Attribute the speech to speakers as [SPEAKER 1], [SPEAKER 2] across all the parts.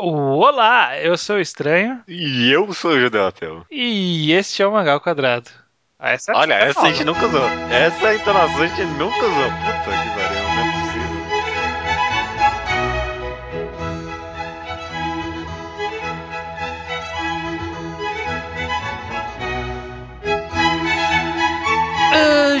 [SPEAKER 1] Olá, eu sou o Estranho.
[SPEAKER 2] E eu sou o Judeu Ateu.
[SPEAKER 1] E este é o Mangal Quadrado.
[SPEAKER 2] Essa é Olha, essa a gente nunca usou. Essa entonação a gente nunca usou. Puta que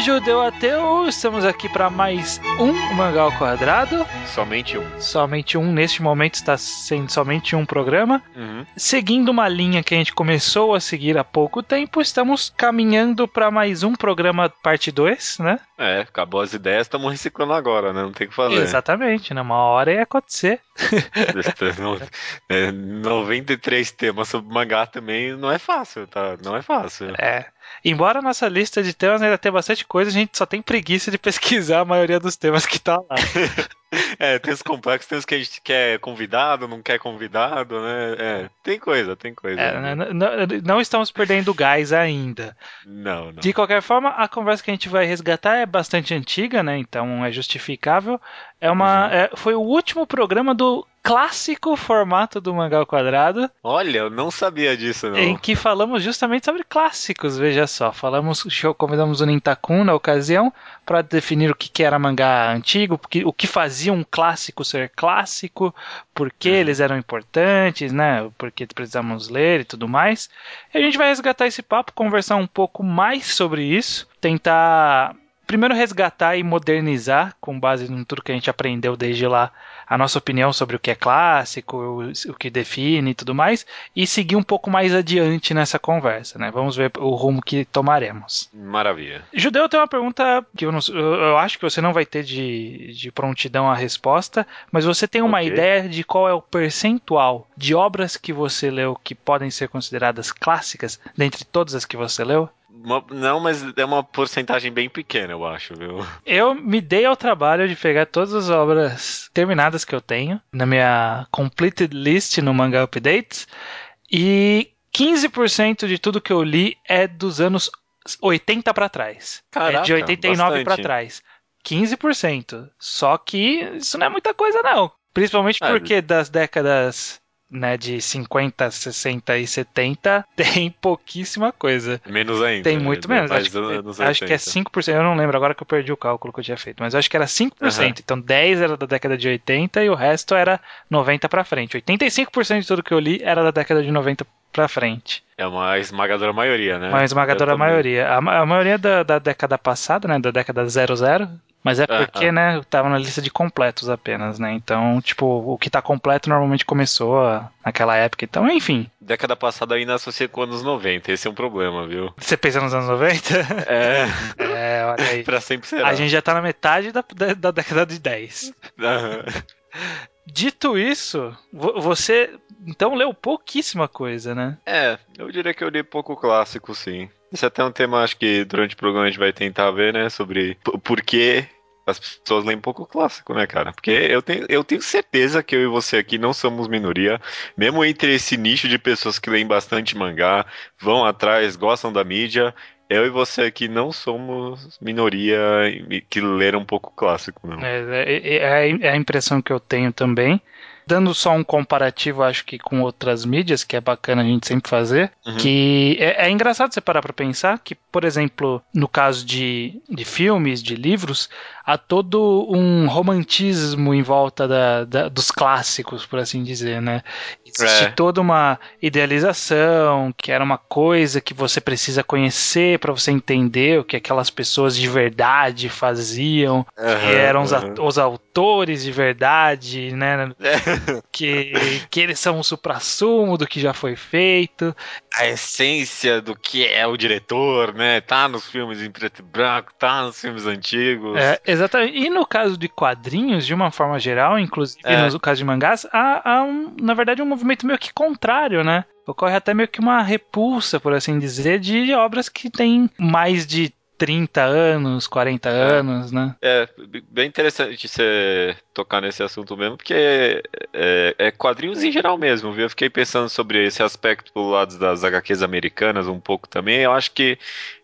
[SPEAKER 1] Judeu Ateu, estamos aqui para mais um Mangal Quadrado.
[SPEAKER 2] Somente um.
[SPEAKER 1] Somente um, neste momento está sendo somente um programa.
[SPEAKER 2] Uhum.
[SPEAKER 1] Seguindo uma linha que a gente começou a seguir há pouco tempo, estamos caminhando para mais um programa parte 2, né?
[SPEAKER 2] É, acabou as ideias, estamos reciclando agora, né? Não tem o que fazer.
[SPEAKER 1] Exatamente, né? hora ia acontecer.
[SPEAKER 2] é, 93 temas sobre mangá também não é fácil, tá? Não é fácil.
[SPEAKER 1] É. Embora a nossa lista de temas ainda tenha bastante coisa, a gente só tem preguiça de pesquisar a maioria dos temas que tá lá.
[SPEAKER 2] é, tem os complexos, tem os que a gente quer convidado, não quer convidado, né? É, tem coisa, tem coisa.
[SPEAKER 1] É, não, não, não, estamos perdendo gás ainda.
[SPEAKER 2] Não, não.
[SPEAKER 1] De qualquer forma, a conversa que a gente vai resgatar é bastante antiga, né? Então é justificável. É uma, uhum. é, foi o último programa do clássico formato do Mangal Quadrado.
[SPEAKER 2] Olha, eu não sabia disso, não.
[SPEAKER 1] Em que falamos justamente sobre clássicos, veja só. Falamos, convidamos o Nintakun na ocasião para definir o que, que era mangá antigo, o que fazia um clássico ser clássico, por que uhum. eles eram importantes, né? Por que precisamos ler e tudo mais. E a gente vai resgatar esse papo, conversar um pouco mais sobre isso, tentar primeiro resgatar e modernizar com base em tudo que a gente aprendeu desde lá a nossa opinião sobre o que é clássico, o, o, que define e tudo mais, e seguir um pouco mais adiante nessa conversa, né? Vamos ver o rumo que tomaremos.
[SPEAKER 2] Maravilha.
[SPEAKER 1] Judeu tem uma pergunta que eu, não, eu acho que você não vai ter de, de prontidão a resposta, mas você tem uma okay. ideia de qual é o percentual de obras que você leu que podem ser consideradas clássicas dentre todas as que você leu?
[SPEAKER 2] Uma, não, mas é uma porcentagem bem pequena, eu acho, viu?
[SPEAKER 1] Eu me dei ao trabalho de pegar todas as obras terminadas que eu tenho na minha completed list no Manga Updates e 15% de tudo que eu li é dos anos 80 para trás.
[SPEAKER 2] Caraca,
[SPEAKER 1] é de 89 para trás. 15%. Só que isso não é muita coisa não. Principalmente ah, porque das décadas né, de 50, 60 e 70 tem pouquíssima coisa.
[SPEAKER 2] Menos ainda.
[SPEAKER 1] Tem muito menos. Acho, que, acho que é 5%. Eu não lembro agora que eu perdi o cálculo que eu tinha feito, mas acho que era 5%. Uhum. Então 10 era da década de 80 e o resto era 90 para frente. 85% de tudo que eu li era da década de 90 para frente.
[SPEAKER 2] É uma esmagadora maioria, né?
[SPEAKER 1] Uma esmagadora maioria. A, a maioria da, da década passada, né, da década 00, mas é porque, uh -huh. né, tava na lista de completos apenas, né? Então, tipo, o que tá completo normalmente começou naquela época. Então, enfim.
[SPEAKER 2] Década passada ainda associa com anos 90, esse é um problema, viu?
[SPEAKER 1] Você pensa nos anos 90?
[SPEAKER 2] É.
[SPEAKER 1] é, olha aí.
[SPEAKER 2] pra sempre será.
[SPEAKER 1] A gente já tá na metade da, da, da década de 10.
[SPEAKER 2] Uh -huh.
[SPEAKER 1] Dito isso, você então leu pouquíssima coisa, né?
[SPEAKER 2] É, eu diria que eu li pouco clássico, sim. Isso é até um tema, acho que durante o programa a gente vai tentar ver, né? Sobre por que as pessoas leem pouco clássico, né, cara? Porque eu tenho, eu tenho certeza que eu e você aqui não somos minoria, mesmo entre esse nicho de pessoas que leem bastante mangá, vão atrás, gostam da mídia. Eu e você aqui não somos minoria que leram um pouco clássico, não.
[SPEAKER 1] É, é, é, é a impressão que eu tenho também dando só um comparativo, acho que com outras mídias, que é bacana a gente sempre fazer, uhum. que é, é, engraçado você parar para pensar que, por exemplo, no caso de, de filmes, de livros, há todo um romantismo em volta da, da dos clássicos, por assim dizer, né? Existe é. toda uma idealização, que era uma coisa que você precisa conhecer para você entender o que aquelas pessoas de verdade faziam, uhum, que eram os, uhum. os autores de verdade, né? que, que eles são o supra-sumo do que já foi feito.
[SPEAKER 2] A essência do que é o diretor, né? Tá nos filmes em preto e branco, tá nos filmes antigos.
[SPEAKER 1] É, Exatamente. E no caso de quadrinhos, de uma forma geral, inclusive é. no caso de mangás, há, há um, na verdade um movimento meio que contrário, né? Ocorre até meio que uma repulsa, por assim dizer, de obras que têm mais de 30 anos, 40 é. anos, né?
[SPEAKER 2] É, bem interessante você tocar nesse assunto mesmo, porque é, é, é, quadrinhos em geral mesmo, viu? Eu fiquei pensando sobre esse aspecto do lado das HQs americanas um pouco também. Eu acho que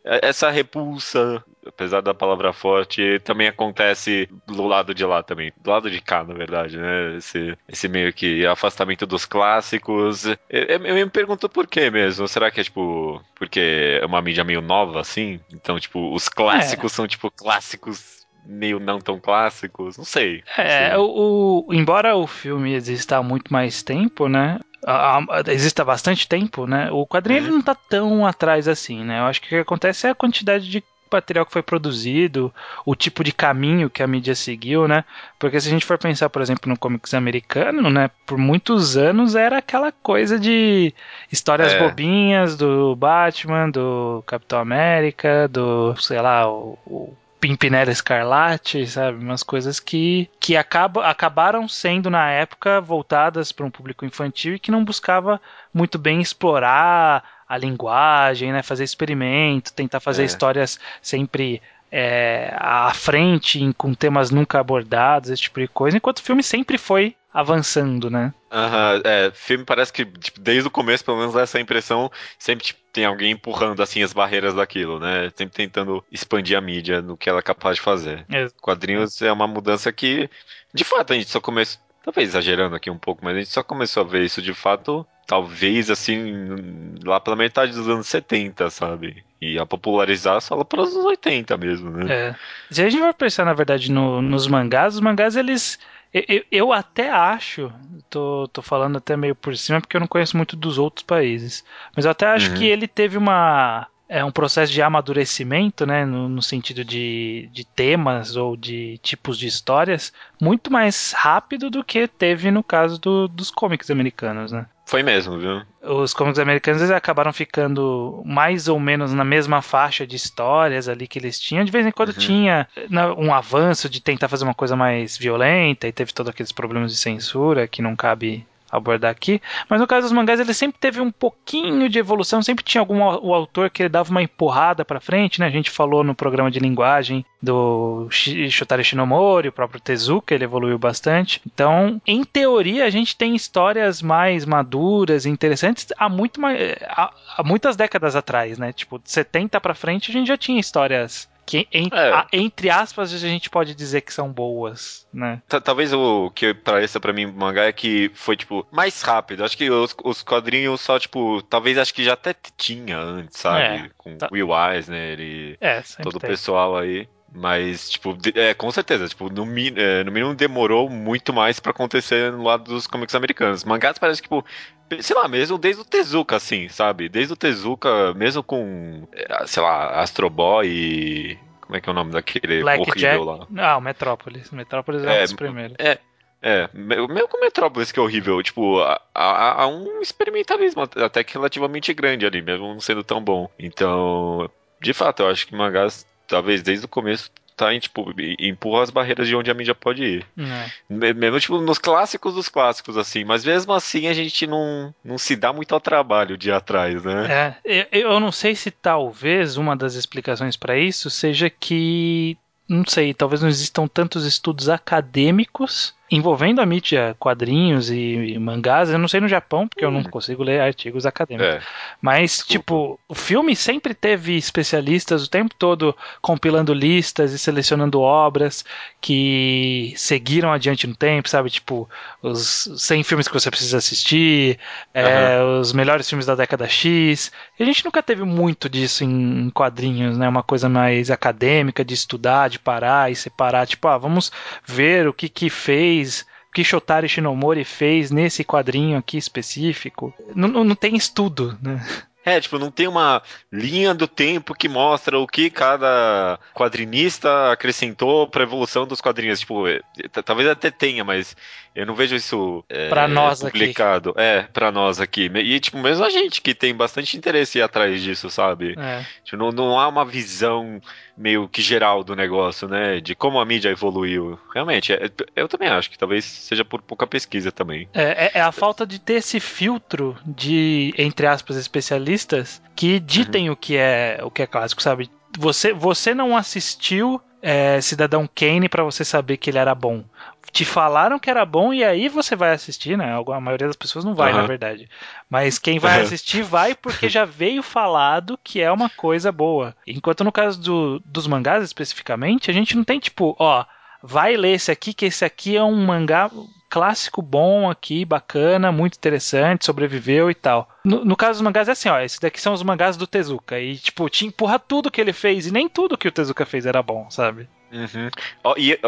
[SPEAKER 2] essa repulsa, apesar da palavra forte, também acontece do lado de lá também. Do lado de cá, na verdade, né? Esse, esse meio que afastamento dos clássicos. Eu, eu me pergunto por que mesmo. Será que é tipo. Porque é uma mídia meio nova, assim? Então, tipo, os clássicos é. são, tipo, clássicos meio não tão clássicos, não sei.
[SPEAKER 1] É, o, o, embora o filme exista há muito mais tempo, né? A, a, existe há bastante tempo, né? O quadrinho ele não tá tão atrás assim, né? Eu acho que o que acontece é a quantidade de material que foi produzido, o tipo de caminho que a mídia seguiu, né? Porque se a gente for pensar, por exemplo, no comics americano, né? Por muitos anos era aquela coisa de histórias é. bobinhas do Batman, do Capitão América, do, sei lá, o, o Pimpinela Escarlate, sabe? Umas coisas que, que acaba, acabaram sendo, na época, voltadas para um público infantil e que não buscava muito bem explorar a linguagem, né? Fazer experimento, tentar fazer é. histórias sempre é, à frente, com temas nunca abordados, esse tipo de coisa, enquanto o filme sempre foi avançando, né?
[SPEAKER 2] Aham, uhum, é, filme parece que tipo, desde o começo, pelo menos essa impressão, sempre tipo, tem alguém empurrando assim as barreiras daquilo, né? Sempre tentando expandir a mídia no que ela é capaz de fazer. É. Quadrinhos é uma mudança que, de fato, a gente só começou, talvez exagerando aqui um pouco, mas a gente só começou a ver isso de fato, talvez assim, lá pela metade dos anos 70, sabe? E a popularizar só lá pelos anos 80 mesmo, né?
[SPEAKER 1] É. Se a gente for pensar, na verdade, no, nos mangás, os mangás eles eu, eu até acho, tô, tô falando até meio por cima porque eu não conheço muito dos outros países, mas eu até acho uhum. que ele teve uma é um processo de amadurecimento, né, no, no, sentido de, de temas ou de tipos de histórias, muito mais rápido do que teve no caso do, dos cómics americanos, né?
[SPEAKER 2] Foi mesmo, viu?
[SPEAKER 1] Os cómics americanos eles acabaram ficando mais ou menos na mesma faixa de histórias ali que eles tinham. De vez em quando uhum. tinha né, um avanço de tentar fazer uma coisa mais violenta e teve todos aqueles problemas de censura que não cabe abordar aqui. Mas no caso dos mangás, ele sempre teve um pouquinho de evolução, sempre tinha algum o autor que dava uma empurrada para frente, né? A gente falou no programa de linguagem do Shotari Shinomori, o próprio Tezuka, ele evoluiu bastante. Então, em teoria, a gente tem histórias mais maduras e interessantes há muito há, há muitas décadas atrás, né? Tipo, de 70 para frente, a gente já tinha histórias que em, é. a, entre aspas a gente pode dizer que são boas, né?
[SPEAKER 2] Talvez o que pareça para mim mangá é que foi tipo mais rápido. Acho que os, os quadrinhos só tipo, talvez acho que já até tinha antes, sabe? É, Com tá. Will Eisner e é, todo o pessoal aí. Mas, tipo, é, com certeza, tipo, no, é, no mínimo demorou muito mais para acontecer no lado dos comics americanos. Mangás parece, tipo, sei lá, mesmo desde o Tezuka, assim, sabe? Desde o Tezuka, mesmo com, é, sei lá, Astro Boy e... Como é que é o nome daquele
[SPEAKER 1] Black horrível Jack... lá? Ah, o Metrópolis. Metrópolis é, é um dos primeiros.
[SPEAKER 2] É, é, mesmo com Metrópolis que é horrível, tipo, há, há, um experimentalismo até que relativamente grande ali, mesmo não sendo tão bom. Então, de fato, eu acho que mangás talvez desde o começo tá em, tipo, empurra as barreiras de onde a mídia pode ir. É. Mesmo, tipo, nos clássicos dos clássicos, assim, mas mesmo assim a gente não, não se dá muito ao trabalho de ir atrás,
[SPEAKER 1] né? É, eu não sei se talvez uma das explicações para isso seja que não sei, talvez não existam tantos estudos acadêmicos envolvendo a mídia, quadrinhos e, mangás. Eu não sei no Japão, porque hum. eu não hum. consigo ler artigos acadêmicos. É. Mas, Desculpa. tipo, o filme sempre teve especialistas o tempo todo compilando listas e selecionando obras que seguiram adiante no tempo, sabe? Tipo, os 100 filmes que você precisa assistir, uhum. é, os melhores filmes da década X. E a gente nunca teve muito disso em quadrinhos, né? Uma coisa mais acadêmica, de estudar, de parar e separar. Tipo, ah, vamos ver o que que fez fez, o que Shotari Shinomori fez nesse quadrinho aqui específico. Não, não tem estudo, né?
[SPEAKER 2] É, tipo, não tem uma linha do tempo que mostra o que cada quadrinista acrescentou pra evolução dos quadrinhos. Tipo, é, talvez até tenha, mas eu não vejo isso
[SPEAKER 1] é, pra nós
[SPEAKER 2] publicado.
[SPEAKER 1] Aqui.
[SPEAKER 2] É, pra nós aqui. E, tipo, mesmo a gente que tem bastante interesse em ir atrás disso, sabe? É. Tipo, não, não há uma visão meio que geral do negócio, né? De como a mídia evoluiu. Realmente, é, eu também acho que talvez seja por pouca pesquisa também.
[SPEAKER 1] É, é, é a falta de ter esse filtro de, entre aspas, especialistas que ditem uhum. o que é o que é clássico, sabe? Você, você não assistiu é, Cidadão Kane para você saber que ele era bom. Te falaram que era bom e aí você vai assistir, né? A maioria das pessoas não vai, uhum. na verdade. Mas quem vai assistir vai porque já veio falado que é uma coisa boa. Enquanto no caso do, dos mangás especificamente, a gente não tem tipo, ó, vai ler esse aqui, que esse aqui é um mangá clássico bom aqui, bacana, muito interessante, sobreviveu e tal. No, no, caso dos mangás é assim, ó, esses daqui são os mangás do Tezuka. E, tipo, te empurra tudo que ele fez, e nem tudo que o Tezuka fez era bom, sabe?
[SPEAKER 2] Uhum. E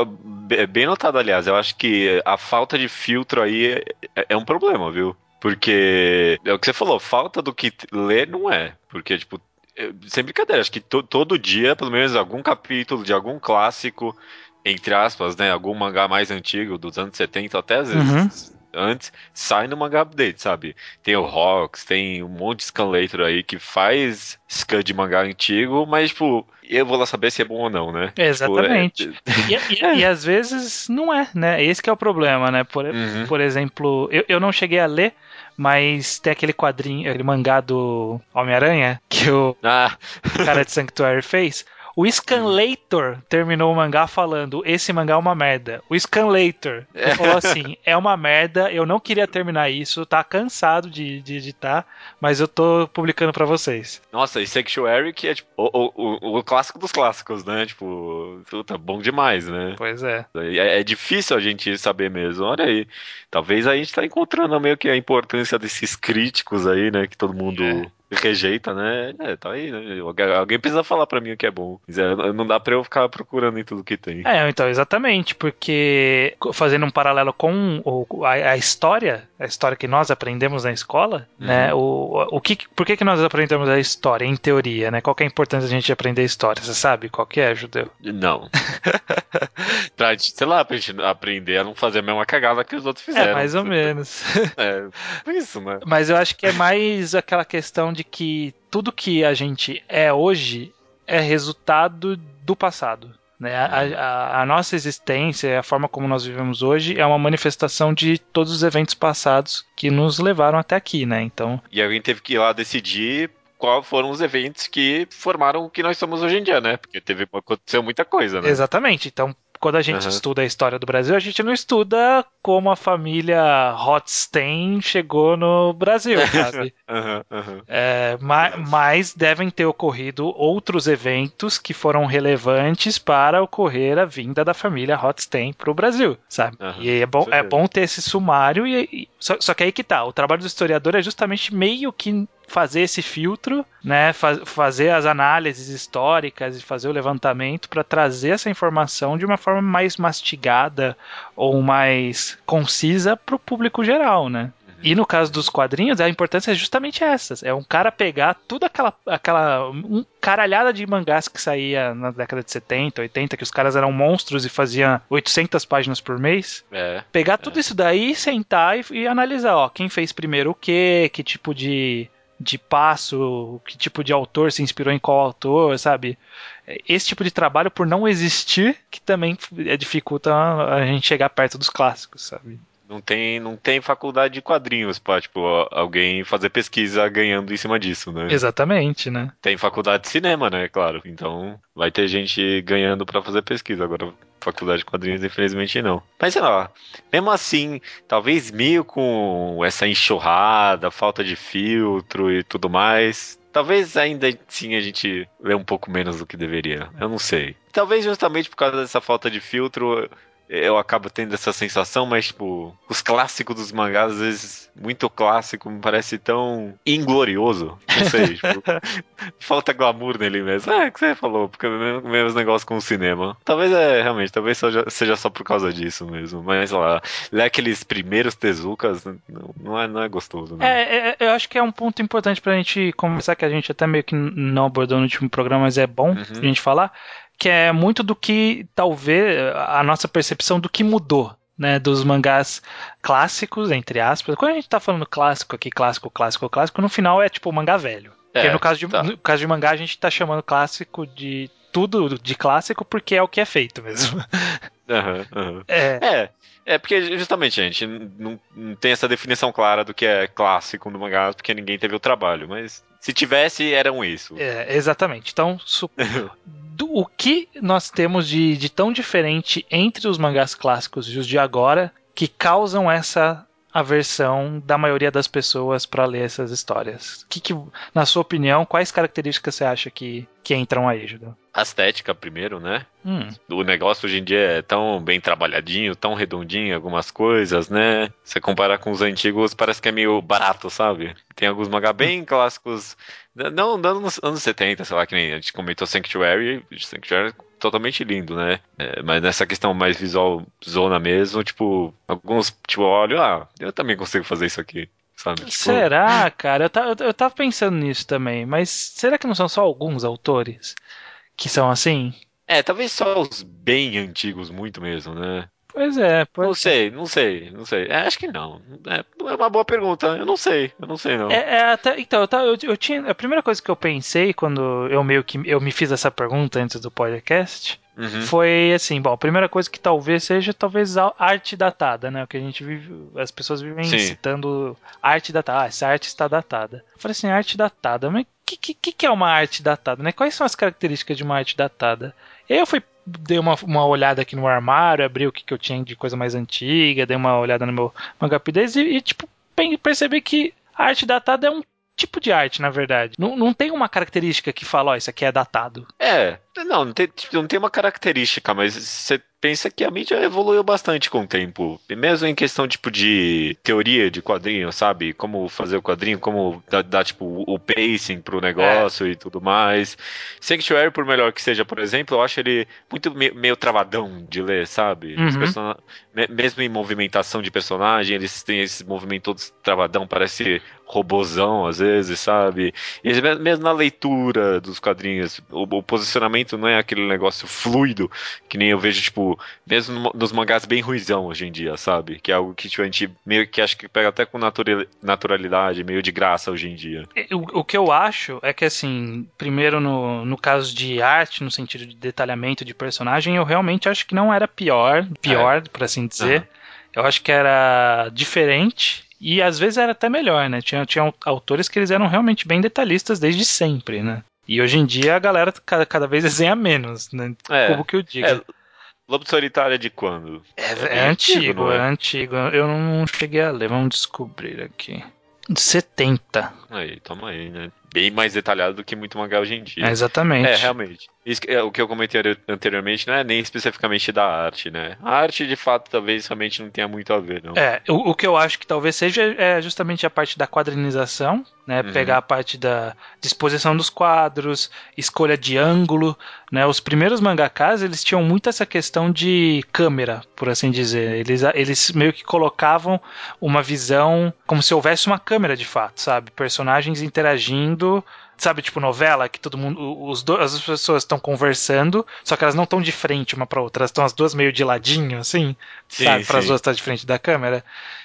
[SPEAKER 2] bem notado, aliás, eu acho que a falta de filtro aí é, é um problema, viu? Porque é o que você falou, falta do que ler não é. Porque, tipo, sem brincadeira, acho que to, todo dia, pelo menos algum capítulo de algum clássico entre aspas, né, algum mangá mais antigo, dos anos 70 até às vezes uhum. antes, sai no mangá update, sabe? Tem o Rocks, tem um monte de scanlator aí que faz scan de mangá antigo, mas, tipo, eu vou lá saber se é bom ou não, né?
[SPEAKER 1] Exatamente. Tipo, é... e, e, e, às vezes não é, né? Esse que é o problema, né? Por, uhum. por exemplo, eu, eu não cheguei a ler, mas tem aquele quadrinho, aquele mangá do Homem-Aranha que o ah. cara de Sanctuary fez. O Scanlator terminou o mangá falando: esse mangá é uma merda. O Scanlator é. falou assim: é uma merda, eu não queria terminar isso, tá cansado de, de editar, mas eu tô publicando para vocês.
[SPEAKER 2] Nossa, e Sanctuary que é tipo o, o, o clássico dos clássicos, né? Tipo, tá bom demais, né?
[SPEAKER 1] Pois é.
[SPEAKER 2] é. É difícil a gente saber mesmo. Olha aí. Talvez a gente tá encontrando meio que a importância desses críticos aí, né? Que todo mundo. É rejeita, né? É, tá aí, né? Alguém precisa falar para mim o que é bom. Não dá pra eu ficar procurando em tudo que tem.
[SPEAKER 1] É, então, exatamente, porque fazendo um paralelo com a, a história, a história que nós aprendemos na escola, uhum. né? O, o que, por que, que nós aprendemos a história, em teoria, né? Qual é a importância da gente aprender história? Você sabe qual que é, Judeu?
[SPEAKER 2] Não. pra, sei lá, pra gente aprender a não fazer a mesma cagada que os outros é, fizeram.
[SPEAKER 1] É, mais ou menos.
[SPEAKER 2] É, isso, né?
[SPEAKER 1] Mas eu acho que é mais aquela questão de que tudo que a gente é hoje é resultado do passado. Né? A, uhum. a, a, nossa existência, a forma como nós vivemos hoje, é uma manifestação de todos os eventos passados que nos levaram até aqui, né? Então.
[SPEAKER 2] E alguém teve que ir lá decidir quais foram os eventos que formaram o que nós somos hoje em dia, né? Porque teve aconteceu muita coisa, né?
[SPEAKER 1] Exatamente. Então, quando a gente uhum. estuda a história do Brasil, a gente não estuda como a família Rothstein chegou no Brasil, sabe? uhum, uhum. É, mas, mas, devem ter ocorrido outros eventos que foram relevantes para ocorrer a vinda da família Rothstein para o Brasil, sabe? E é bom, é bom ter esse sumário, e, e só, só que aí que tá, o trabalho do historiador é justamente meio que fazer esse filtro, né, fa fazer as análises históricas e fazer o levantamento para trazer essa informação de uma forma mais mastigada ou mais concisa para o público geral, né? E no caso dos quadrinhos, a importância é justamente essa. É um cara pegar toda aquela, aquela um caralhada de mangás que saía na década de 70, 80, que os caras eram monstros e faziam 800 páginas por mês. É, pegar é. tudo isso daí, sentar e, e, analisar, ó, quem fez primeiro o quê, que tipo de de passo, que tipo de autor se inspirou em qual autor, sabe? Esse tipo de trabalho, por não existir, que também dificulta a gente chegar perto dos clássicos, sabe?
[SPEAKER 2] Não tem, não tem faculdade de quadrinhos para tipo, alguém fazer pesquisa ganhando em cima disso, né?
[SPEAKER 1] Exatamente, né?
[SPEAKER 2] Tem faculdade de cinema, né? Claro. Então vai ter gente ganhando para fazer pesquisa. Agora, faculdade de quadrinhos, infelizmente não. Mas sei lá, mesmo assim, talvez meio com essa enxurrada, falta de filtro e tudo mais, Talvez ainda sim a gente lê um pouco menos do que deveria. Eu não sei. Talvez justamente por causa dessa falta de filtro, eu acabo tendo essa sensação, mas, tipo, os clássicos dos mangás, às vezes, muito clássico, me parece tão inglorioso. Não sei, tipo, falta glamour nele mesmo. É, o que você falou, porque é o mesmo negócio com o cinema. Talvez é, realmente, talvez seja, seja só por causa disso mesmo. Mas, sei lá, ler aqueles primeiros Tezukas não, não, é, não é gostoso, né?
[SPEAKER 1] É, é, eu acho que é um ponto importante pra gente conversar, que a gente até meio que não abordou no último programa, mas é bom uhum. a gente falar que é muito do que talvez a nossa percepção do que mudou. Né, dos mangás clássicos, entre aspas. Quando a gente tá falando clássico aqui, clássico, clássico, clássico, no final é tipo mangá velho. É, porque no caso, de, tá. no caso de mangá a gente tá chamando clássico de tudo de clássico porque é o que é feito mesmo.
[SPEAKER 2] Uhum, uhum. É. é. É, porque justamente, gente, não, não tem essa definição clara do que é clássico no mangá, porque ninguém teve o trabalho, mas se tivesse, eram isso.
[SPEAKER 1] É, exatamente. Então, do, o que nós temos de, de tão diferente entre os mangás clássicos e os de agora que causam essa aversão da maioria das pessoas para ler essas histórias. Que, que, na sua opinião, quais características você acha que, que entram aí, Judeu?
[SPEAKER 2] A estética, primeiro, né?
[SPEAKER 1] Hum.
[SPEAKER 2] O negócio hoje em dia é tão bem trabalhadinho, tão redondinho, algumas coisas, né? Você comparar com os antigos, parece que é meio barato, sabe? Tem alguns mangá bem clássicos, não, não nos anos 70, sei lá, que nem a gente comentou Sanctuary, Sanctuary totalmente lindo, né? É, mas nessa questão mais visual zona mesmo, tipo, alguns, tipo, olha, ah, eu também consigo fazer isso aqui. Sabe? Tipo...
[SPEAKER 1] Será, cara? Eu, tá, eu, eu tava pensando nisso também, mas será que não são só alguns autores que são assim?
[SPEAKER 2] É, talvez só os bem antigos, muito mesmo, né?
[SPEAKER 1] Pois é, pois
[SPEAKER 2] Não sei, não sei, não sei. É, acho que não. É, é, uma boa pergunta. Eu não sei, eu não sei não.
[SPEAKER 1] É, é até, então, eu, eu, eu, tinha. A primeira coisa que eu pensei quando eu meio que eu me fiz essa pergunta antes do podcast. Uhum. Foi assim, bom, a primeira coisa que talvez seja talvez a arte datada, né? O que a gente vive, as pessoas vivem Sim. citando arte datada, ah, essa arte está datada. Eu falei assim, arte datada, mas o que, que, que é uma arte datada, né? Quais são as características de uma arte datada? E aí eu fui dei uma, uma olhada aqui no armário, abri o que, que eu tinha de coisa mais antiga, dei uma olhada no meu manga e, e tipo, percebi que a arte datada é um tipo de arte, na verdade. Não, não tem uma característica que fala, ó, oh, isso aqui é datado.
[SPEAKER 2] É, não, não tem, tipo, não tem uma característica, mas você pensa que a mídia evoluiu bastante com o tempo. Mesmo em questão, tipo, de teoria de quadrinho, sabe? Como fazer o quadrinho, como dar, dar tipo, o pacing pro negócio é. e tudo mais. Sanctuary, por melhor que seja, por exemplo, eu acho ele muito meio, meio travadão de ler, sabe? Uhum. Mesmo em movimentação de personagem, eles têm esse movimento todo travadão, parece robozão às vezes, sabe? E mesmo na leitura dos quadrinhos, o, o posicionamento não é aquele negócio fluido, que nem eu vejo, tipo, mesmo nos mangás bem ruizão hoje em dia, sabe? Que é algo que tipo, a gente meio que acho que pega até com naturalidade, meio de graça hoje em dia.
[SPEAKER 1] O, o que eu acho é que, assim, primeiro no, no caso de arte, no sentido de detalhamento de personagem, eu realmente acho que não era pior, pior, é. por assim dizer. Uhum. Eu acho que era diferente, e às vezes era até melhor, né? Tinha, tinha autores que eles eram realmente bem detalhistas desde sempre, né? E hoje em dia a galera cada, cada vez desenha menos, né? É, Como que eu digo. É,
[SPEAKER 2] Lobo Solitário é de quando?
[SPEAKER 1] É, é, é antigo, é? é antigo. Eu não cheguei a ler, vamos descobrir aqui. De 70.
[SPEAKER 2] Aí, toma aí, né? Bem mais detalhado do que muito mangá hoje em dia.
[SPEAKER 1] É, exatamente.
[SPEAKER 2] É, realmente. Isso, é, o que eu comentei anteriormente não é nem especificamente da arte, né? A arte, de fato, talvez realmente não tenha muito a ver, não.
[SPEAKER 1] É, o, o que eu acho que talvez seja é justamente a parte da quadrinização, né? Uhum. Pegar a parte da disposição dos quadros, escolha de ângulo, né? Os primeiros mangakas, eles tinham muito essa questão de câmera, por assim dizer. Eles, eles meio que colocavam uma visão como se houvesse uma câmera de fato, sabe? Personagens interagindo sabe, tipo novela, que todo mundo, os do, as pessoas estão conversando, só que elas não estão de frente uma para outra, elas estão as duas meio de ladinho, assim, sim, sabe, para as duas estar de frente da câmera.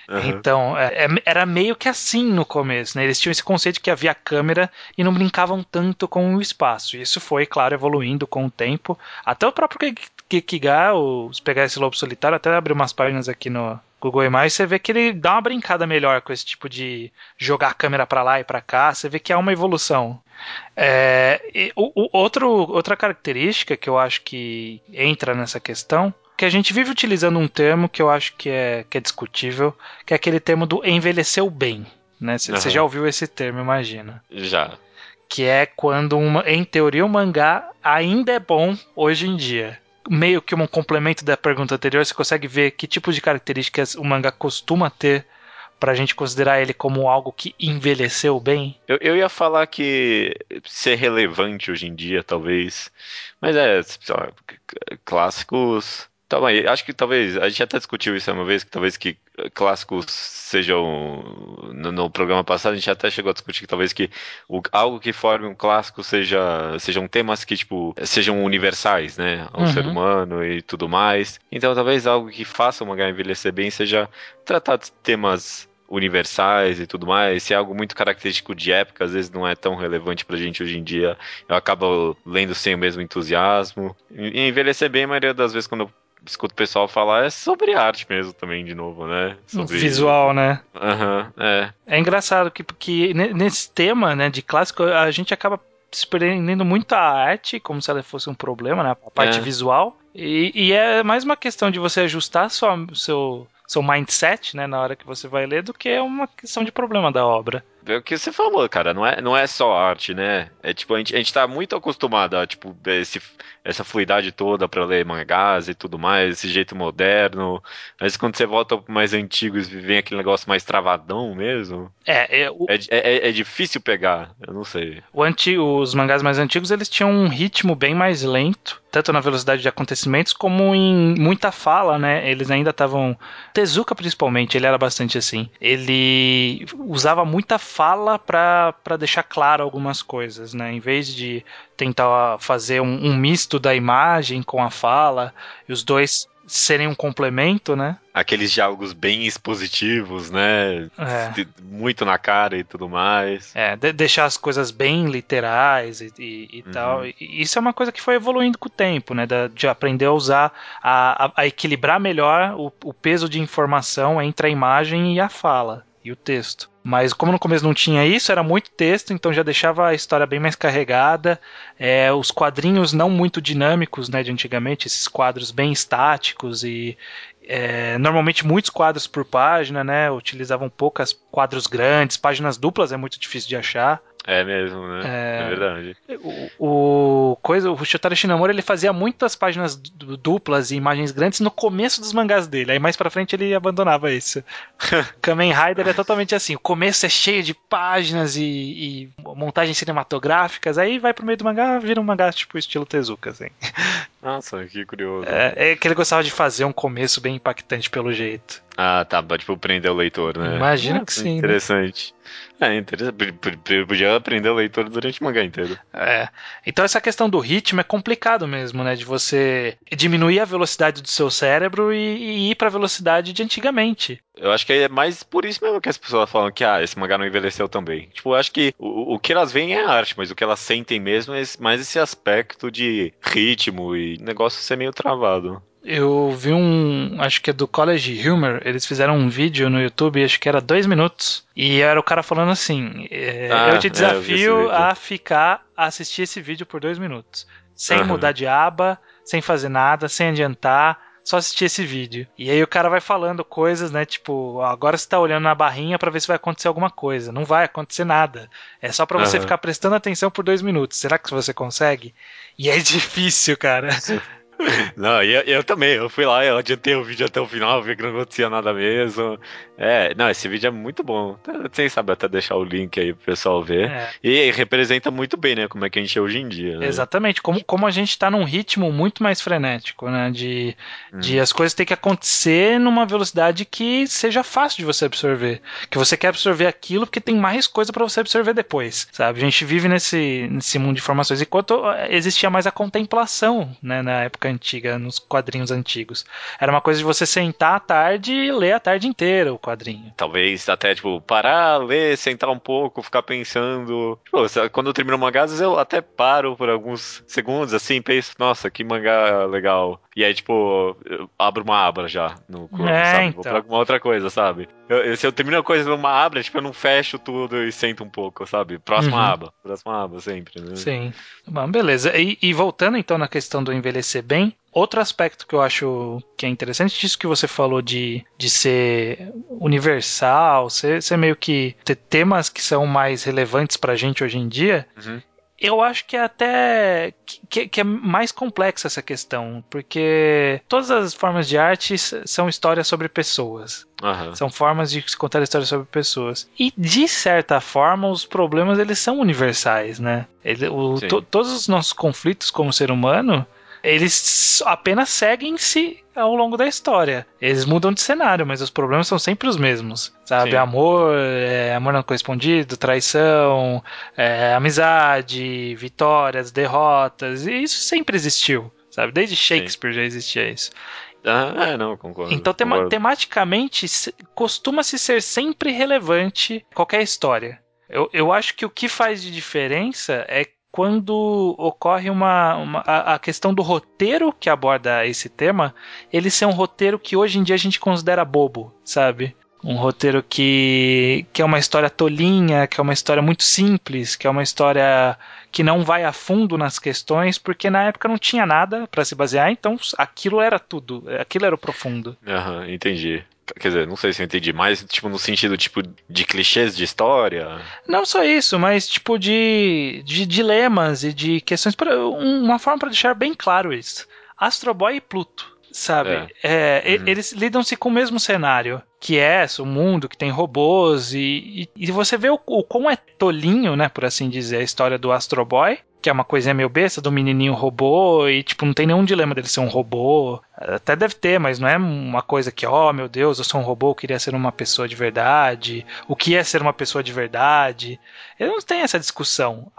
[SPEAKER 1] Uhum. Então, é, é, era meio que assim no começo, né? Eles tinham esse conceito que havia câmera e não brincavam tanto com o espaço. Isso foi, claro, evoluindo com o tempo. Até o próprio Kikiga, se pegar esse lobo solitário, até abrir umas páginas aqui no, Google Imagens, você vê que ele dá uma brincada melhor com esse tipo de jogar a câmera para lá e para cá. Você vê que há uma evolução. É, o, o, outro, outra característica que eu acho que entra nessa questão que a gente vive utilizando um termo que eu acho que é, que é discutível, que é aquele termo do envelheceu bem. Né? Você uhum. já ouviu esse termo, imagina.
[SPEAKER 2] Já.
[SPEAKER 1] Que é quando, uma, em teoria, o mangá ainda é bom hoje em dia meio que um complemento da pergunta anterior, você consegue ver que tipo de características o mangá costuma ter pra gente considerar ele como algo que envelheceu bem?
[SPEAKER 2] Eu, eu ia falar que ser relevante hoje em dia, talvez. Mas é, clássicos Tá aí, acho que talvez, a gente até discutiu isso uma vez, que talvez que clássicos sejam, no, no, programa passado a gente até chegou a discutir que talvez que o, algo que forme um clássico seja, sejam temas que, tipo, sejam universais, né, ao uhum. ser humano e tudo mais. Então talvez algo que faça o mangá envelhecer bem seja tratar de temas universais e tudo mais, se é algo muito característico de época, às vezes não é tão relevante pra gente hoje em dia, eu acabo lendo sem o mesmo entusiasmo. E envelhecer bem, a maioria das vezes quando eu escuto o pessoal falar é sobre arte mesmo também, de novo, né? Sobre...
[SPEAKER 1] Visual, né?
[SPEAKER 2] Aham, uhum, é.
[SPEAKER 1] É engraçado que, que nesse tema, né, de clássico, a gente acaba se prendendo muito à arte, como se ela fosse um problema, né? A parte é. visual. E, e, é mais uma questão de você ajustar sua, seu, seu mindset, né, na hora que você vai ler, do que uma questão de problema da obra.
[SPEAKER 2] É o que você falou, cara, não é, não é só arte, né? É tipo, a gente, a gente tá muito acostumado a, tipo, esse, essa fluidade toda para ler mangás e tudo mais, esse jeito moderno. Mas quando você volta pro mais antigos, vem aquele negócio mais travadão mesmo.
[SPEAKER 1] É, é, o...
[SPEAKER 2] é, é, é, difícil pegar, eu não sei.
[SPEAKER 1] O anti, os mangás mais antigos, eles tinham um ritmo bem mais lento, tanto na velocidade de acontecimentos como em muita fala, né? Eles ainda estavam. Tezuka, principalmente, ele era bastante assim. Ele usava muita fala para deixar claro algumas coisas, né? Em vez de tentar fazer um, um misto da imagem com a fala, e os dois serem um complemento, né?
[SPEAKER 2] Aqueles diálogos bem expositivos, né? É. Muito na cara e tudo mais.
[SPEAKER 1] É, de deixar as coisas bem literais e, e, e uhum. tal. E isso é uma coisa que foi evoluindo com o tempo, né? De aprender a usar, a, a, a equilibrar melhor o, o peso de informação entre a imagem e a fala e o texto. Mas como no começo não tinha isso, era muito texto, então já deixava a história bem mais carregada. É, os quadrinhos não muito dinâmicos, né, de antigamente, esses quadros bem estáticos e é, normalmente muitos quadros por página, né? Utilizavam poucas quadros grandes, páginas duplas é muito difícil de achar.
[SPEAKER 2] É mesmo, né? É, é verdade.
[SPEAKER 1] O, o, coisa, o Shotaro Shinamura ele fazia muitas páginas duplas e imagens grandes no começo dos mangás dele. Aí mais pra frente ele abandonava isso. Kamen Rider é totalmente assim. O começo é cheio de páginas e, e, montagens cinematográficas. Aí vai pro meio do mangá, vira um mangá tipo estilo Tezuka, assim.
[SPEAKER 2] Nossa, que curioso.
[SPEAKER 1] É, é que ele gostava de fazer um começo bem impactante pelo jeito.
[SPEAKER 2] Ah, tá. Tipo, prender o leitor, né?
[SPEAKER 1] Imagina que sim.
[SPEAKER 2] Né? Interessante. Né? É, interessante. Podia aprender o leitor durante o mangá inteiro.
[SPEAKER 1] É. Então essa questão do ritmo é complicado mesmo, né? De você diminuir a velocidade do seu cérebro e, e ir pra velocidade de antigamente.
[SPEAKER 2] Eu acho que é mais por isso mesmo que as pessoas falam que ah, esse mangá não envelheceu também. Tipo, eu acho que o, o que elas veem é arte, mas o que elas sentem mesmo é mais esse aspecto de ritmo e negócio ser meio travado.
[SPEAKER 1] Eu vi um, acho que é do College Humor, eles fizeram um vídeo no YouTube, acho que era dois minutos, e era o cara falando assim: é, ah, Eu te desafio é, eu a ficar a assistir esse vídeo por dois minutos, sem uhum. mudar de aba, sem fazer nada, sem adiantar, só assistir esse vídeo. E aí o cara vai falando coisas, né? Tipo, agora você tá olhando na barrinha para ver se vai acontecer alguma coisa. Não vai acontecer nada. É só para você uhum. ficar prestando atenção por dois minutos. Será que você consegue? E é difícil, cara.
[SPEAKER 2] Não, eu, eu também, eu fui lá, eu adiantei o vídeo até o final, vi que não acontecia nada mesmo. É, não, esse vídeo é muito bom. Quem sabe até deixar o link aí pro pessoal ver. É. E representa muito bem, né, como é que a gente é hoje em dia. Né?
[SPEAKER 1] Exatamente, como, como a gente tá num ritmo muito mais frenético, né, de, hum. de as coisas ter que acontecer numa velocidade que seja fácil de você absorver. Que você quer absorver aquilo porque tem mais coisa para você absorver depois, sabe? A gente vive nesse, nesse mundo de informações, enquanto existia mais a contemplação, né, na época antiga, nos quadrinhos antigos. Era uma coisa de você sentar à tarde e ler a tarde inteira o quadrinho.
[SPEAKER 2] Talvez até, tipo, parar, ler, sentar um pouco, ficar pensando. Tipo, quando eu termino o mangá, às vezes eu até paro por alguns segundos, assim, penso, nossa, que mangá legal. E aí, tipo, eu abro uma aba já no Chrome, é, sabe? Então. Vou pra alguma outra coisa, sabe? Eu, se eu termino a coisa numa aba, tipo, eu não fecho tudo e sento um pouco, sabe? Próxima uhum. aba. Próxima aba, sempre, né?
[SPEAKER 1] Sim. Bom, beleza. E, e, voltando então na questão do envelhecer bem, outro aspecto que eu acho que é interessante disso que você falou de, de ser universal, ser, ser meio que ter temas que são mais relevantes pra gente hoje em dia, uhum eu acho que é até que, que, é mais complexa essa questão, porque todas as formas de arte são histórias sobre pessoas. Uhum. São formas de contar histórias sobre pessoas. E de certa forma, os problemas eles são universais, né? Ele, o, to, todos os nossos conflitos como ser humano eles apenas seguem-se ao longo da história. Eles mudam de cenário, mas os problemas são sempre os mesmos. Sabe? Sim. Amor, é, amor não correspondido, traição, é, amizade, vitórias, derrotas. E isso sempre existiu. Sabe? Desde Shakespeare Sim. já existia isso.
[SPEAKER 2] Ah, é, não, concordo.
[SPEAKER 1] Então, tema
[SPEAKER 2] concordo.
[SPEAKER 1] tematicamente, costuma-se ser sempre relevante qualquer história. Eu, eu acho que o que faz de diferença é quando ocorre uma, uma a, a, questão do roteiro que aborda esse tema, ele ser um roteiro que hoje em dia a gente considera bobo, sabe? Um roteiro que, que é uma história tolinha, que é uma história muito simples, que é uma história que não vai a fundo nas questões, porque na época não tinha nada para se basear, então aquilo era tudo, aquilo era o profundo.
[SPEAKER 2] Aham, entendi. Quer dizer, não sei se eu entendi, mas tipo no sentido tipo de clichês de história.
[SPEAKER 1] Não só isso, mas tipo de, de dilemas e de questões para uma forma para deixar bem claro isso. Astro Boy e Pluto, sabe? É. É, uhum. Eles lidam-se com o mesmo cenário que é o mundo que tem robôs e, e, e você vê o, o quão é tolinho, né, por assim dizer, a história do Astro Boy que é uma coisinha meio besta do menininho robô e tipo não tem nenhum dilema dele ser um robô. Até deve ter mas não é uma coisa que ó oh, meu Deus eu sou um robô eu queria ser uma pessoa de verdade o que é ser uma pessoa de verdade? Ele não tem essa discussão.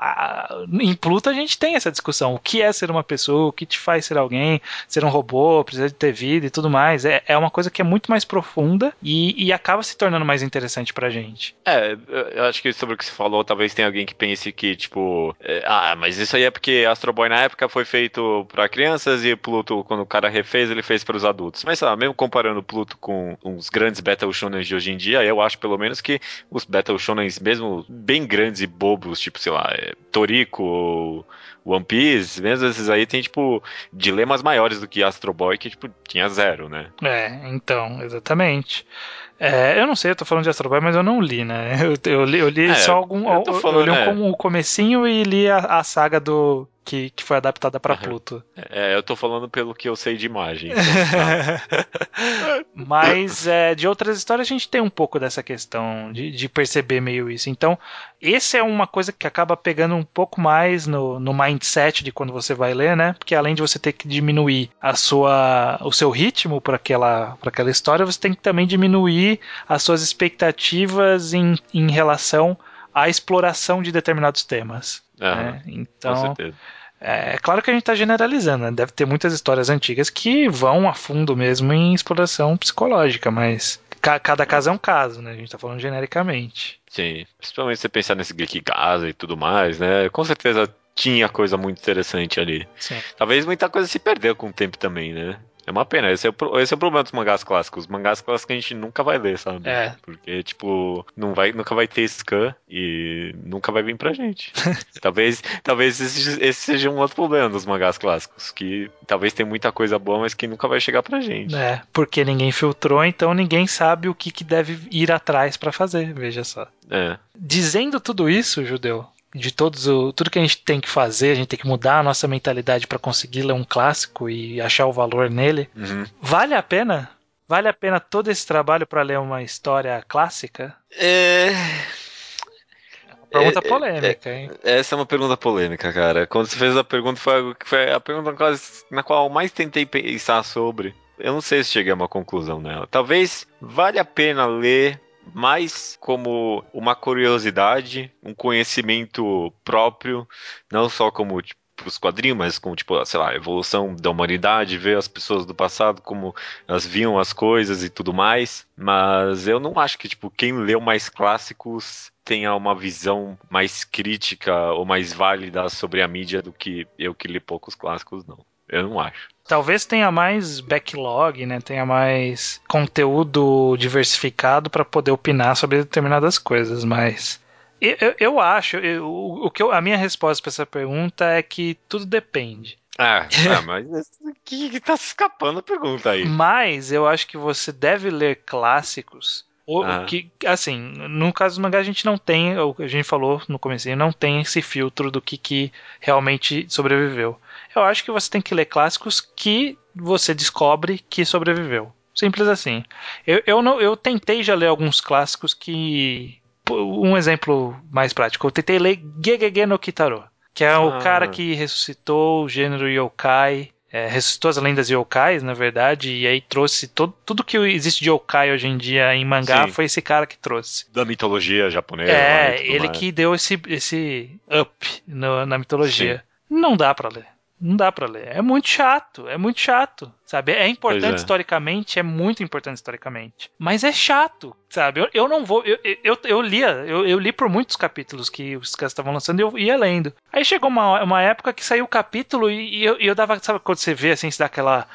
[SPEAKER 1] Em Pluto a gente tem essa discussão o que é ser uma pessoa o que te faz ser alguém ser um robô precisa de ter vida e tudo mais é, é uma coisa que é muito mais profunda e, e acaba se tornando mais interessante pra gente.
[SPEAKER 2] É eu acho que sobre o que você falou talvez tenha alguém que pense que tipo é, ah mas mas isso aí é porque Astro Boy na época foi feito para crianças e Pluto, quando o cara refez, ele fez para os adultos. Mas, sei lá, mesmo comparando Pluto com os grandes Battle Shonens de hoje em dia, eu acho pelo menos que os Battle Shonens, mesmo bem grandes e bobos, tipo, sei lá, é, Toriko ou One Piece, mesmo esses aí tem, tipo, dilemas maiores do que Astro Boy, que, tipo, tinha zero, né?
[SPEAKER 1] É, então, exatamente. É, eu não sei, eu tô falando de Astro Boy, mas eu não li, né? Eu, eu li, eu li é, só algum. Eu, falando, eu li é. um, o comecinho e li a, a saga do que, que foi adaptada para. Pluto.
[SPEAKER 2] É, eu tô falando pelo que eu sei de imagem.
[SPEAKER 1] Então, tá. Mas é, de outras histórias a gente tem um pouco dessa questão de, de perceber meio isso. Então, esse é uma coisa que acaba pegando um pouco mais no, no mindset de quando você vai ler, né? Porque além de você ter que diminuir a sua, o seu ritmo para aquela, aquela história, você tem que também diminuir as suas expectativas em, em relação à exploração de determinados temas.
[SPEAKER 2] Uhum, né? Então, com certeza.
[SPEAKER 1] É, é claro que a gente está generalizando, né? deve ter muitas histórias antigas que vão a fundo mesmo em exploração psicológica, mas ca cada caso é um caso, né? A gente está falando genericamente.
[SPEAKER 2] Sim, principalmente se você pensar nesse Geek Casa e tudo mais, né? Com certeza tinha coisa muito interessante ali.
[SPEAKER 1] Sim.
[SPEAKER 2] Talvez muita coisa se perdeu com o tempo também, né? É uma pena, esse é, o, esse é o problema dos mangás clássicos. Os mangás clássicos a gente nunca vai ler, sabe?
[SPEAKER 1] É.
[SPEAKER 2] Porque, tipo, não vai, nunca vai ter scan e nunca vai vir pra gente. talvez talvez esse, esse, seja um outro problema dos mangás clássicos. Que talvez tenha muita coisa boa, mas que nunca vai chegar pra gente.
[SPEAKER 1] É, porque ninguém filtrou, então ninguém sabe o que, que deve ir atrás para fazer, veja só.
[SPEAKER 2] É.
[SPEAKER 1] Dizendo tudo isso, Judeu, de todos o, tudo que a gente tem que fazer, a gente tem que mudar a nossa mentalidade para conseguir ler um clássico e achar o valor nele.
[SPEAKER 2] Uhum.
[SPEAKER 1] Vale a pena? Vale a pena todo esse trabalho para ler uma história clássica?
[SPEAKER 2] É.
[SPEAKER 1] Pergunta é, polêmica,
[SPEAKER 2] é,
[SPEAKER 1] hein?
[SPEAKER 2] Essa é uma pergunta polêmica, cara. Quando você fez a pergunta, foi, foi a pergunta na qual eu mais tentei pensar sobre. Eu não sei se cheguei a uma conclusão nela. Talvez vale a pena ler mais como uma curiosidade, um conhecimento próprio, não só como tipo, os quadrinhos, mas como, tipo, sei lá, a evolução da humanidade, ver as pessoas do passado, como elas viam as coisas e tudo mais. Mas eu não acho que, tipo, quem leu mais clássicos tenha uma visão mais crítica ou mais válida sobre a mídia do que eu que li poucos clássicos, não. Eu não acho.
[SPEAKER 1] Talvez tenha mais backlog, né? Tenha mais conteúdo diversificado para poder opinar sobre determinadas coisas, mas eu, eu acho, eu, o que eu, a minha resposta para essa pergunta é que tudo depende.
[SPEAKER 2] Ah, ah mas que, que tá se escapando a pergunta aí.
[SPEAKER 1] Mas eu acho que você deve ler clássicos o, ah. que, assim, no caso do mangá a gente não tem, a gente falou no começo, não tem esse filtro do que, que realmente sobreviveu. Eu acho que você tem que ler clássicos que você descobre que sobreviveu. Simples assim. Eu, eu, não, eu tentei já ler alguns clássicos que. Um exemplo mais prático. Eu tentei ler Gegege no Kitaro, que é ah. o cara que ressuscitou o gênero yokai é, ressuscitou as lendas yokais, na verdade, e aí trouxe todo, tudo que existe de yokai hoje em dia em mangá Sim. foi esse cara que trouxe.
[SPEAKER 2] Da mitologia japonesa.
[SPEAKER 1] É, ele mais. que deu esse, esse up no, na mitologia. Sim. Não dá para ler não dá para ler. É muito chato, é muito chato, sabe? É importante é. historicamente, é muito importante historicamente, mas é chato, sabe? Eu, eu não vou, eu, eu, eu lia, eu, eu, li por muitos capítulos que os caras estavam lançando e eu ia lendo. Aí chegou uma, uma época que saiu o capítulo e, e eu, eu dava, sabe quando você vê assim, se dá aquela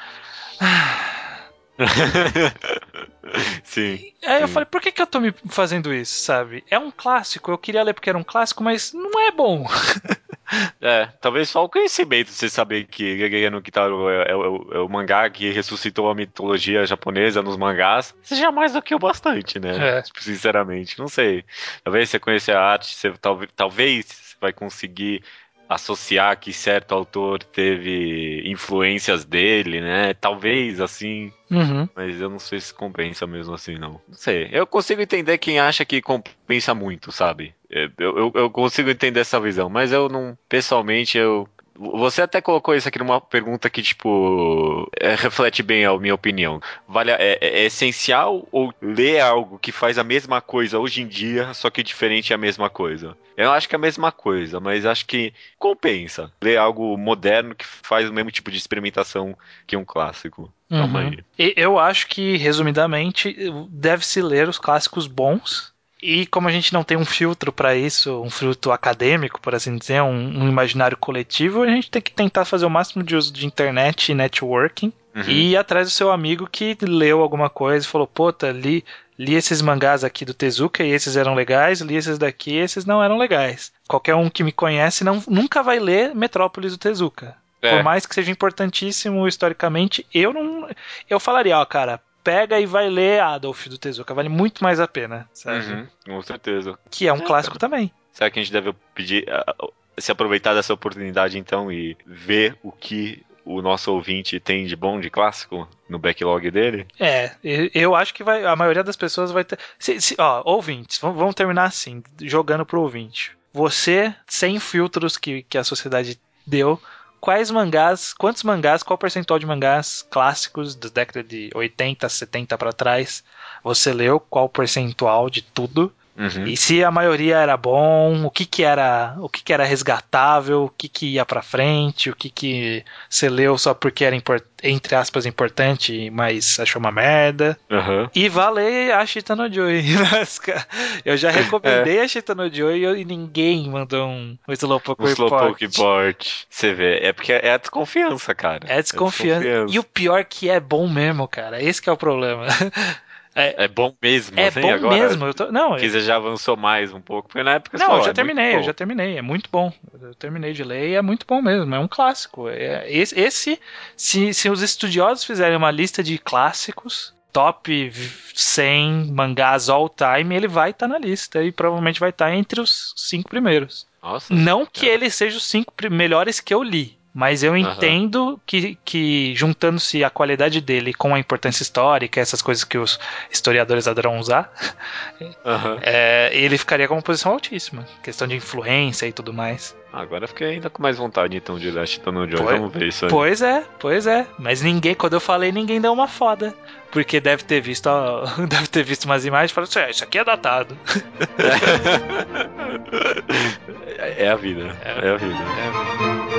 [SPEAKER 2] sim.
[SPEAKER 1] Aí
[SPEAKER 2] sim.
[SPEAKER 1] eu falei, por que, que eu tô me fazendo isso, sabe? É um clássico, eu queria ler porque era um clássico, mas não é bom.
[SPEAKER 2] É, talvez só o conhecimento, você saber que Gegege no Kitaro é, é, é, é, o mangá que ressuscitou a mitologia japonesa nos mangás, seja mais do que o bastante, né?
[SPEAKER 1] É.
[SPEAKER 2] Tipo, sinceramente, não sei. Talvez você conhecer a arte, você talvez, talvez você vai conseguir associar que certo autor teve influências dele, né? Talvez assim,
[SPEAKER 1] Uhum.
[SPEAKER 2] mas eu não sei se compensa mesmo assim, não. Não sei. Eu consigo entender quem acha que compensa muito, sabe? Eu, eu, eu consigo entender essa visão, mas eu não. Pessoalmente, eu. Você até colocou isso aqui numa pergunta que, tipo, é, reflete bem a minha opinião. Vale, a- é, é essencial ou ler algo que faz a mesma coisa hoje em dia, só que diferente é a mesma coisa? Eu acho que é a mesma coisa, mas acho que compensa. Ler algo moderno que faz o mesmo tipo de experimentação que um clássico.
[SPEAKER 1] Uhum. eu acho que, resumidamente, deve-se ler os clássicos bons. E como a gente não tem um filtro para isso, um filtro acadêmico, por assim dizer, um, um imaginário coletivo, a gente tem que tentar fazer o máximo de uso de internet e networking
[SPEAKER 2] Uhum.
[SPEAKER 1] e ir atrás do seu amigo que leu alguma coisa e falou: Puta, li, li esses mangás aqui do Tezuka e esses eram legais, li esses daqui e esses não eram legais. Qualquer um que me conhece não, nunca vai ler Metrópolis do Tezuka.
[SPEAKER 2] É.
[SPEAKER 1] Por mais que seja importantíssimo historicamente, eu não. Eu falaria, ó, cara, pega e vai ler Adolf do Tezuka, vale muito mais a pena, sabe?
[SPEAKER 2] Uhum, com certeza.
[SPEAKER 1] Que é um
[SPEAKER 2] É,
[SPEAKER 1] clássico também.
[SPEAKER 2] Será que a gente deve pedir, se aproveitar dessa oportunidade então e ver o que o nosso ouvinte tem de bom de clássico no backlog dele?
[SPEAKER 1] É, eu- eu acho que vai, a maioria das pessoas vai ter. Se, se- ó, ouvintes, vamos, vamos terminar assim, jogando pro ouvinte. Você, sem filtros que, que a sociedade deu, quais mangás, quantos mangás, qual percentual de mangás clássicos da década de 80, 70 pra trás você leu? Qual percentual de tudo?
[SPEAKER 2] Uhum.
[SPEAKER 1] E se a maioria era bom, o que que era, o que que era resgatável, o que que ia pra frente, o que que você leu só porque era entre aspas importante, mas achou uma merda.
[SPEAKER 2] Aham.
[SPEAKER 1] E vale a Shita no Joy. Eu já recomendei a Shita no Joy e ninguém mandou um, um Slowpoke
[SPEAKER 2] Um Slowpoke
[SPEAKER 1] Report.
[SPEAKER 2] Report. Você vê, é porque é a desconfiança, cara.
[SPEAKER 1] É desconfiança. E o pior que é bom mesmo, cara. Esse que é o problema.
[SPEAKER 2] É bom mesmo,
[SPEAKER 1] É
[SPEAKER 2] assim,
[SPEAKER 1] bom
[SPEAKER 2] agora?
[SPEAKER 1] mesmo. Tô... Não,
[SPEAKER 2] Que você já avançou mais um pouco, porque na época você
[SPEAKER 1] Não,
[SPEAKER 2] falou,
[SPEAKER 1] eu já
[SPEAKER 2] é
[SPEAKER 1] terminei, eu já terminei. É muito bom. Eu terminei de ler e é muito bom mesmo. É um clássico. É, esse, esse se, se os estudiosos fizerem uma lista de clássicos, top 100 mangás all time, ele vai estar na lista e provavelmente vai estar entre os cinco primeiros.
[SPEAKER 2] Nossa.
[SPEAKER 1] Não que
[SPEAKER 2] É.
[SPEAKER 1] ele seja os cinco melhores que eu li. Mas eu entendo que, que juntando-se a qualidade dele com a importância histórica, essas coisas que os historiadores adoram usar,
[SPEAKER 2] Aham.
[SPEAKER 1] é, ele ficaria com uma posição altíssima. Questão de influência e tudo mais.
[SPEAKER 2] Agora eu fiquei ainda com mais vontade então de dar Chita no Joy.
[SPEAKER 1] Pois-
[SPEAKER 2] Vamos ver isso aí.
[SPEAKER 1] Pois é, pois é. Mas ninguém, quando eu falei, ninguém deu uma foda. Porque deve ter visto, ó, deve ter visto umas imagens e falou assim: "É, isso aqui é datado.
[SPEAKER 2] É é a vida. É, a vida. Leitura de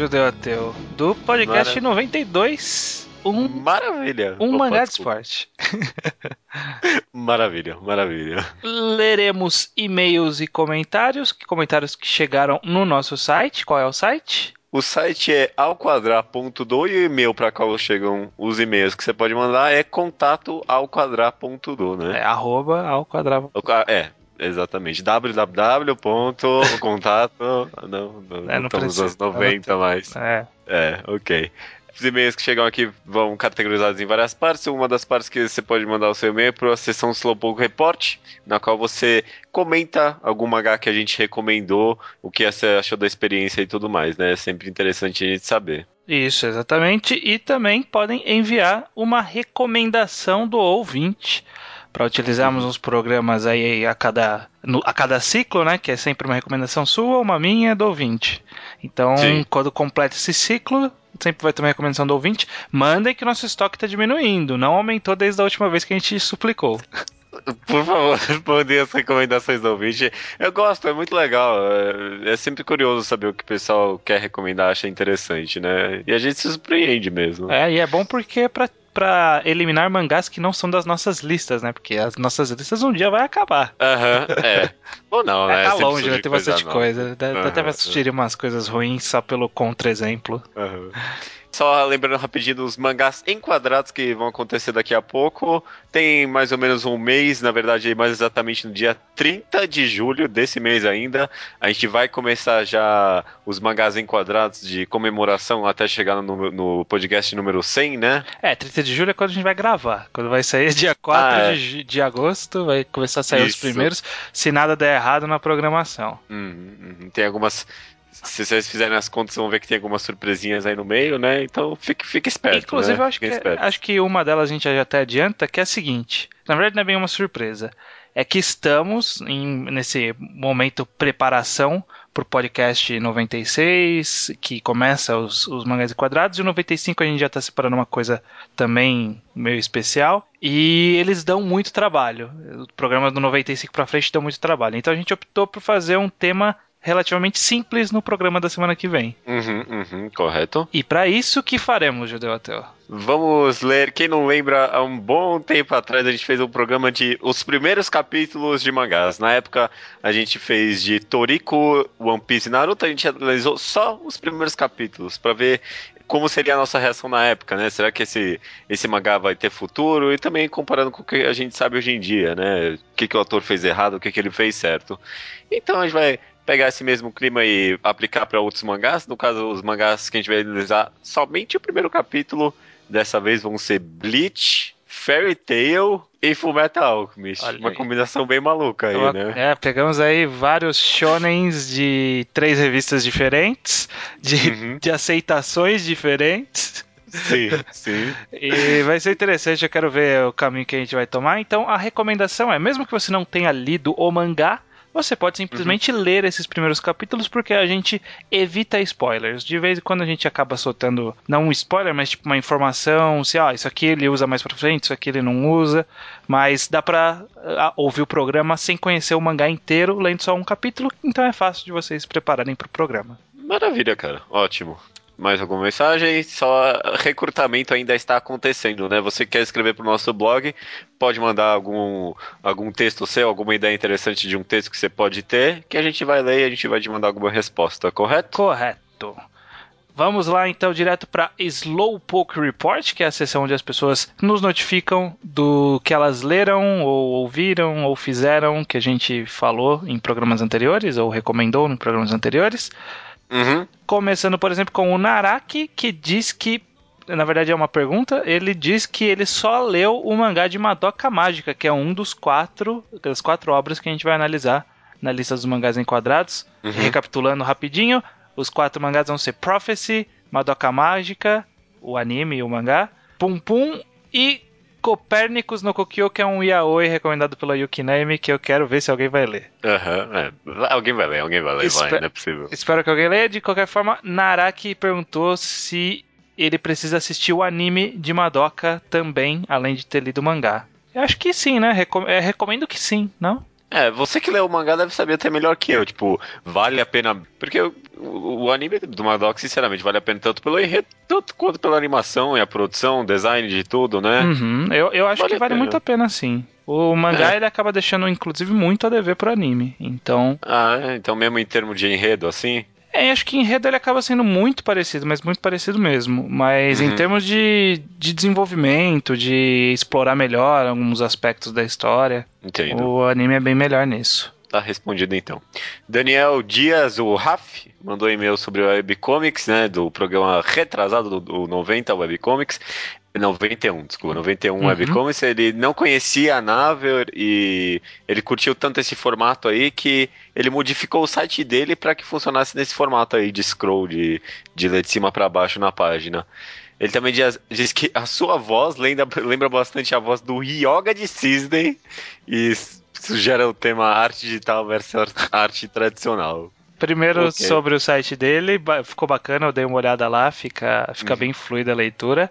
[SPEAKER 1] Judeu Ateu, do podcast
[SPEAKER 2] Mara-
[SPEAKER 1] 92. Um,
[SPEAKER 2] Maravilha.
[SPEAKER 1] um
[SPEAKER 2] Opa,
[SPEAKER 1] mangá de esporte.
[SPEAKER 2] Maravilha, maravilha.
[SPEAKER 1] Leremos e-mails e comentários, que comentários que chegaram no nosso site. Qual é o site?
[SPEAKER 2] O site é alquadrar.do e o e-mail para qual chegam os e-mails que você pode mandar é contato alquadrar.do, né?
[SPEAKER 1] É arroba
[SPEAKER 2] ca- É, exatamente. www.contato. Não, não,
[SPEAKER 1] É,
[SPEAKER 2] não estamos nos 90 mais.
[SPEAKER 1] É.
[SPEAKER 2] É, ok. Os e-mails que chegam aqui vão categorizados em várias partes. Uma das partes que você pode mandar o seu e-mail é para a seção Slowpoke Report, na qual você comenta algum H que a gente recomendou, o que você achou da experiência e tudo mais, né? É sempre interessante a gente saber.
[SPEAKER 1] Isso, exatamente. E também podem enviar uma recomendação do ouvinte para utilizarmos os programas aí a cada, no, a cada ciclo, né? Que é sempre uma recomendação sua, uma minha do ouvinte. Então, Sim. quando completa esse ciclo, sempre vai ter uma recomendação do ouvinte. Mandem que o nosso estoque está diminuindo. Não aumentou desde a última vez que a gente suplicou.
[SPEAKER 2] Por favor, respondem as recomendações do ouvinte. Eu gosto, é muito legal. É, é, sempre curioso saber o que o pessoal quer recomendar, acha interessante, né? E a gente se surpreende mesmo.
[SPEAKER 1] É, e é bom porque é pra para eliminar mangás que não são das nossas listas, né? Porque as nossas listas um dia vai acabar.
[SPEAKER 2] Aham, uhum, é. Ou não,
[SPEAKER 1] né? Tá longe, vai ter bastante coisa. Dá, uhum, até vai assistir umas coisas ruins só pelo contra-exemplo.
[SPEAKER 2] Uhum. Só lembrando rapidinho os mangás enquadrados que vão acontecer daqui a pouco. Tem mais ou menos um mês, na verdade, mais exatamente no dia 30 de julho desse mês ainda. A gente vai começar já os mangás enquadrados de comemoração até chegar no, no podcast número 100, né?
[SPEAKER 1] É, 30 de julho é quando a gente vai gravar. Quando vai sair dia 4 ah, é. de, de, agosto, vai começar a sair Isso. os primeiros, se nada der errado na programação.
[SPEAKER 2] Uhum. Tem algumas se vocês fizerem as contas, vão ver que tem algumas surpresinhas aí no meio, né? Então fique, fique esperto.
[SPEAKER 1] Inclusive,
[SPEAKER 2] né?
[SPEAKER 1] eu acho que, acho que uma delas a gente já até adianta, que é a seguinte: na verdade, não é bem uma surpresa. É que estamos em, nesse momento preparação para o podcast 96, que começa os, os mangás e quadrados, e o 95 a gente já está separando uma coisa também meio especial. E eles dão muito trabalho. O programa do 95 para frente dão muito trabalho. Então a gente optou por fazer um tema relativamente simples no programa da semana que vem.
[SPEAKER 2] Uhum, uhum, correto.
[SPEAKER 1] E para isso que faremos, Judeu Ateu?
[SPEAKER 2] Vamos ler. Quem não lembra, há um bom tempo atrás a gente fez um programa de os primeiros capítulos de mangás. Na época a gente fez de Toriko, One Piece e Naruto. A gente analisou só os primeiros capítulos para ver como seria a nossa reação na época, né? Será que esse, esse mangá vai ter futuro? E também comparando com o que a gente sabe hoje em dia, né? O que, que o autor fez errado, o que, que ele fez certo. Então a gente vai pegar esse mesmo clima e aplicar para outros mangás. No caso, os mangás que a gente vai analisar somente o primeiro capítulo. Dessa vez vão ser Bleach, Fairy Tail e Fullmetal Alchemist. Olha Uma aí. combinação bem maluca aí, né?
[SPEAKER 1] É, pegamos aí vários shonens de três revistas diferentes, de, uhum. de aceitações diferentes.
[SPEAKER 2] Sim, sim.
[SPEAKER 1] E vai ser interessante, eu quero ver o caminho que a gente vai tomar. Então, a recomendação é, mesmo que você não tenha lido o mangá, você pode simplesmente uhum. ler esses primeiros capítulos porque a gente evita spoilers. De vez em quando a gente acaba soltando, não um spoiler, mas tipo uma informação, se ah, isso aqui ele usa mais pra frente, isso aqui ele não usa. Mas dá pra uh, ouvir o programa sem conhecer o mangá inteiro, lendo só um capítulo, então é fácil de vocês se prepararem pro programa.
[SPEAKER 2] Maravilha, cara. Ótimo. Mais alguma mensagem? Só recrutamento ainda está acontecendo, né? Você quer escrever para o nosso blog, pode mandar algum, algum texto seu, alguma ideia interessante de um texto que você pode ter, que a gente vai ler e a gente vai te mandar alguma resposta, correto?
[SPEAKER 1] Correto. Vamos lá então direto para Slowpoke Report, que é a sessão onde as pessoas nos notificam do que elas leram, ou ouviram, ou fizeram, que a gente falou em programas anteriores, ou recomendou em programas anteriores.
[SPEAKER 2] Uhum.
[SPEAKER 1] Começando, por exemplo, com o Naraki, que diz que. Na verdade é uma pergunta. Ele diz que ele só leu o mangá de Madoka Mágica, que é um dos quatro. das quatro obras que a gente vai analisar na lista dos mangás enquadrados. Uhum. Recapitulando rapidinho, os quatro mangás vão ser Prophecy, Madoka Mágica, o anime e o mangá, Pum Pum e Copérnicos no Kokyo, que é um yaoi recomendado pela Yukiname, que eu quero ver se alguém vai ler.
[SPEAKER 2] Aham, uhum, é. alguém vai ler, alguém vai ler, Espe vai, não é possível.
[SPEAKER 1] Espero que alguém leia. De qualquer forma, Naraki perguntou se ele precisa assistir o anime de Madoka também, além de ter lido o mangá. Eu acho que sim, né? Recom é, recomendo que sim, não?
[SPEAKER 2] É, você que leu o mangá deve saber até melhor que eu. Tipo, vale a pena. Porque o, o anime do Madoka, sinceramente, vale a pena tanto pelo enredo, tanto quanto pela animação e a produção, o design de tudo, né?
[SPEAKER 1] Uhum, eu, eu acho vale que vale muito a pena, sim. O mangá é. ele acaba deixando, inclusive, muito a dever pro anime. Então.
[SPEAKER 2] Ah, é? então mesmo em termos de enredo, assim?
[SPEAKER 1] É, acho que enredo ele acaba sendo muito parecido, mas muito parecido mesmo. Mas uhum. em termos de, de desenvolvimento, de explorar melhor alguns aspectos da história,
[SPEAKER 2] Entendo.
[SPEAKER 1] o anime é bem melhor nisso.
[SPEAKER 2] Tá respondido então. Daniel Dias, o Raf, mandou e-mail sobre o Webcomics, né? Do programa retrasado do, do 90 Webcomics. 91, desculpa, 91 uhum. Webcomics, ele não conhecia a Naver e ele curtiu tanto esse formato aí que ele modificou o site dele para que funcionasse nesse formato aí de scroll, de, de ler de cima para baixo na página. Ele também diz, diz, que a sua voz lembra, lembra bastante a voz do Yoga de Cisney e sugere o tema arte digital versus arte tradicional.
[SPEAKER 1] Primeiro okay. sobre o site dele, ficou bacana, eu dei uma olhada lá, fica, fica uhum. bem fluida a leitura.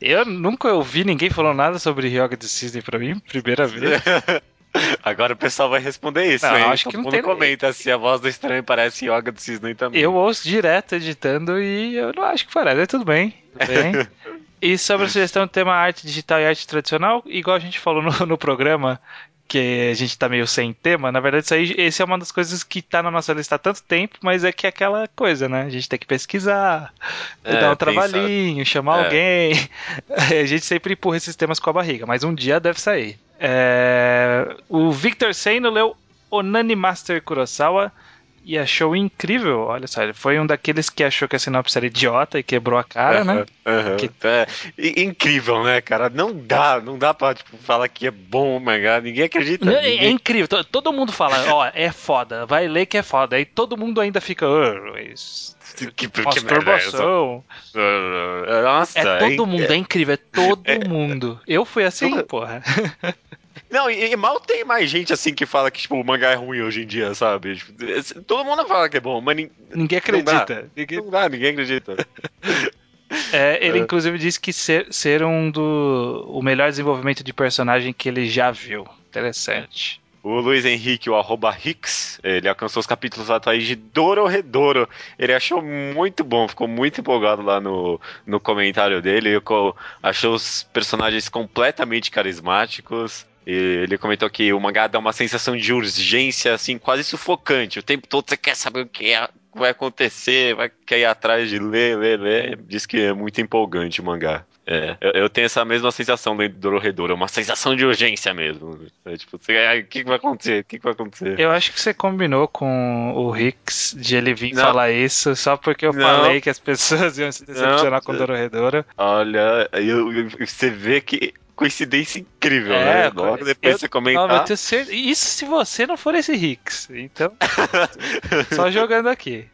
[SPEAKER 1] Eu nunca ouvi ninguém falando nada sobre Yoga de Cisne pra mim, primeira vez.
[SPEAKER 2] Agora o pessoal vai responder isso,
[SPEAKER 1] não,
[SPEAKER 2] hein?
[SPEAKER 1] Acho que não tem...
[SPEAKER 2] comenta se a voz do estranho parece Yoga do Cisne também.
[SPEAKER 1] Eu ouço direto editando e eu não acho que parece, tudo bem. Tudo bem. e sobre a sugestão do tema arte digital e arte tradicional, igual a gente falou no, no programa, que a gente tá meio sem tema, na verdade isso aí, esse é uma das coisas que tá na nossa lista há tanto tempo, mas é que é aquela coisa, né? A gente tem que pesquisar, é, dar um trabalhinho, chamar é. alguém. A gente sempre empurra esses temas com a barriga, mas um dia deve sair. É... O Victor Seino leu Onani Master Kurosawa e achou incrível. Olha só, ele foi um daqueles que achou que a sinopse era idiota e quebrou a cara, né?
[SPEAKER 2] que... é, incrível, né, cara? Não dá, não dá pra tipo, falar que é bom o mangá, ninguém acredita. Não,
[SPEAKER 1] ninguém...
[SPEAKER 2] É
[SPEAKER 1] incrível, todo mundo fala, ó, é foda, vai ler que é foda. Aí todo mundo ainda fica. Oh, isso...
[SPEAKER 2] Que, que masturbação.
[SPEAKER 1] É Nossa, é todo mundo, é incrível, é todo mundo. Eu fui assim, porra.
[SPEAKER 2] Não, e, e, mal tem mais gente assim que fala que tipo, o mangá é ruim hoje em dia, sabe? Tipo, todo mundo fala que é bom, mas
[SPEAKER 1] ninguém acredita. Não
[SPEAKER 2] ninguém, não dá, ninguém acredita.
[SPEAKER 1] É, ele é. inclusive disse que ser, ser um do o melhor desenvolvimento de personagem que ele já viu. Interessante.
[SPEAKER 2] O Luiz Henrique, o arroba Hicks, ele alcançou os capítulos atuais de Dororedoro. Ele achou muito bom, ficou muito empolgado lá no, no comentário dele. Achou os personagens completamente carismáticos. E ele comentou que o mangá dá uma sensação de urgência, assim, quase sufocante. O tempo todo você quer saber o que é, vai acontecer, vai quer ir atrás de ler, ler, ler. Diz que é muito empolgante o mangá. É, eu, eu, tenho essa mesma sensação dentro do Dorredor, é uma sensação de urgência mesmo. É, tipo, o que, que, vai acontecer? O que, que, vai acontecer?
[SPEAKER 1] Eu acho que você combinou com o Rix de ele vir não. falar isso só porque eu não. falei que as pessoas iam se decepcionar não. com o Dorredor.
[SPEAKER 2] Olha, eu, eu, você vê que coincidência incrível, é, né? Agora depois eu, você comentar. Não,
[SPEAKER 1] Isso se você não for esse Hicks. Então, só jogando aqui.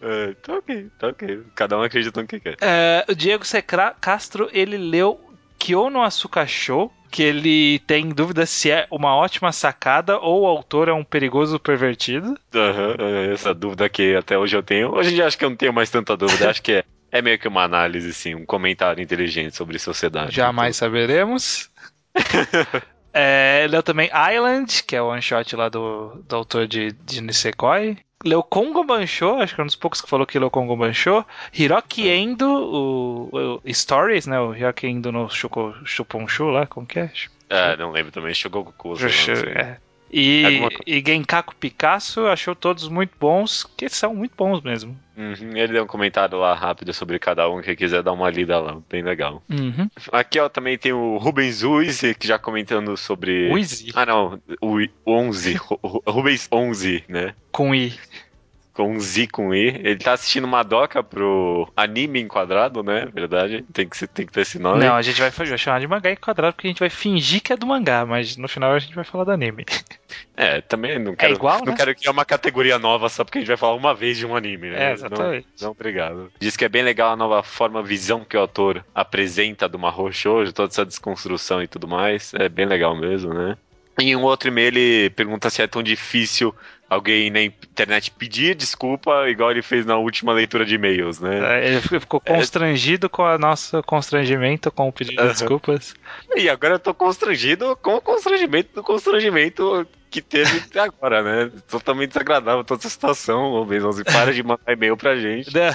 [SPEAKER 2] É, tá ok, tá ok. Cada um acredita no que quer.
[SPEAKER 1] É, o Diego Secra Castro, ele leu Kyono Asuka Show, que ele tem dúvida se é uma ótima sacada ou o autor é um perigoso pervertido.
[SPEAKER 2] Uhum, essa dúvida que até hoje eu tenho. Hoje em dia acho que eu não tenho mais tanta dúvida, acho que é é meio que uma análise, sim, um comentário inteligente sobre sociedade.
[SPEAKER 1] Jamais saberemos. é, leu também Island, que é o one shot lá do, do autor de, de Nisekoi. Leu Kongo Bancho, acho que é um dos poucos que falou que leu Kongo Bancho. Hiroki é. Endo, o, o, Stories, né? O Hiroki Endo no Shuko, lá, como que é?
[SPEAKER 2] É, não lembro também. Shogoku.
[SPEAKER 1] É. E, e Genkaku Picasso achou todos muito bons, que são muito bons mesmo.
[SPEAKER 2] Uhum, ele deu um comentário lá rápido sobre cada um, quem quiser dar uma lida lá, bem legal.
[SPEAKER 1] Uhum.
[SPEAKER 2] Aqui ó, também tem o Rubens Uzi, que já comentando sobre.
[SPEAKER 1] Uzi?
[SPEAKER 2] Ah não, o 11, Rubens 11, né?
[SPEAKER 1] Com I
[SPEAKER 2] com um Z com E. Ele tá assistindo Madoka pro anime enquadrado, né? Verdade. Tem que, tem que ter esse nome.
[SPEAKER 1] Não, a gente vai, vai chamar de mangá enquadrado porque a gente vai fingir que é do mangá, mas no final a gente vai falar do anime.
[SPEAKER 2] É, também não quero.
[SPEAKER 1] É igual,
[SPEAKER 2] não
[SPEAKER 1] né?
[SPEAKER 2] quero criar uma categoria nova só porque a gente vai falar uma vez de um anime, né?
[SPEAKER 1] É, exatamente.
[SPEAKER 2] Não, não obrigado. Diz que é bem legal a nova forma, visão que o autor apresenta do Mahou Shoujo, toda essa desconstrução e tudo mais. É bem legal mesmo, né? Em um outro e-mail ele pergunta se é tão difícil alguém na internet pedir desculpa, igual ele fez na última leitura de e-mails, né?
[SPEAKER 1] É, ele ficou constrangido é... com o nosso constrangimento com o pedido de desculpas.
[SPEAKER 2] E agora eu tô constrangido com o constrangimento do constrangimento que teve até agora, né? Totalmente desagradável toda essa situação, ô Bezos. Para de mandar e-mail pra gente.
[SPEAKER 1] Não,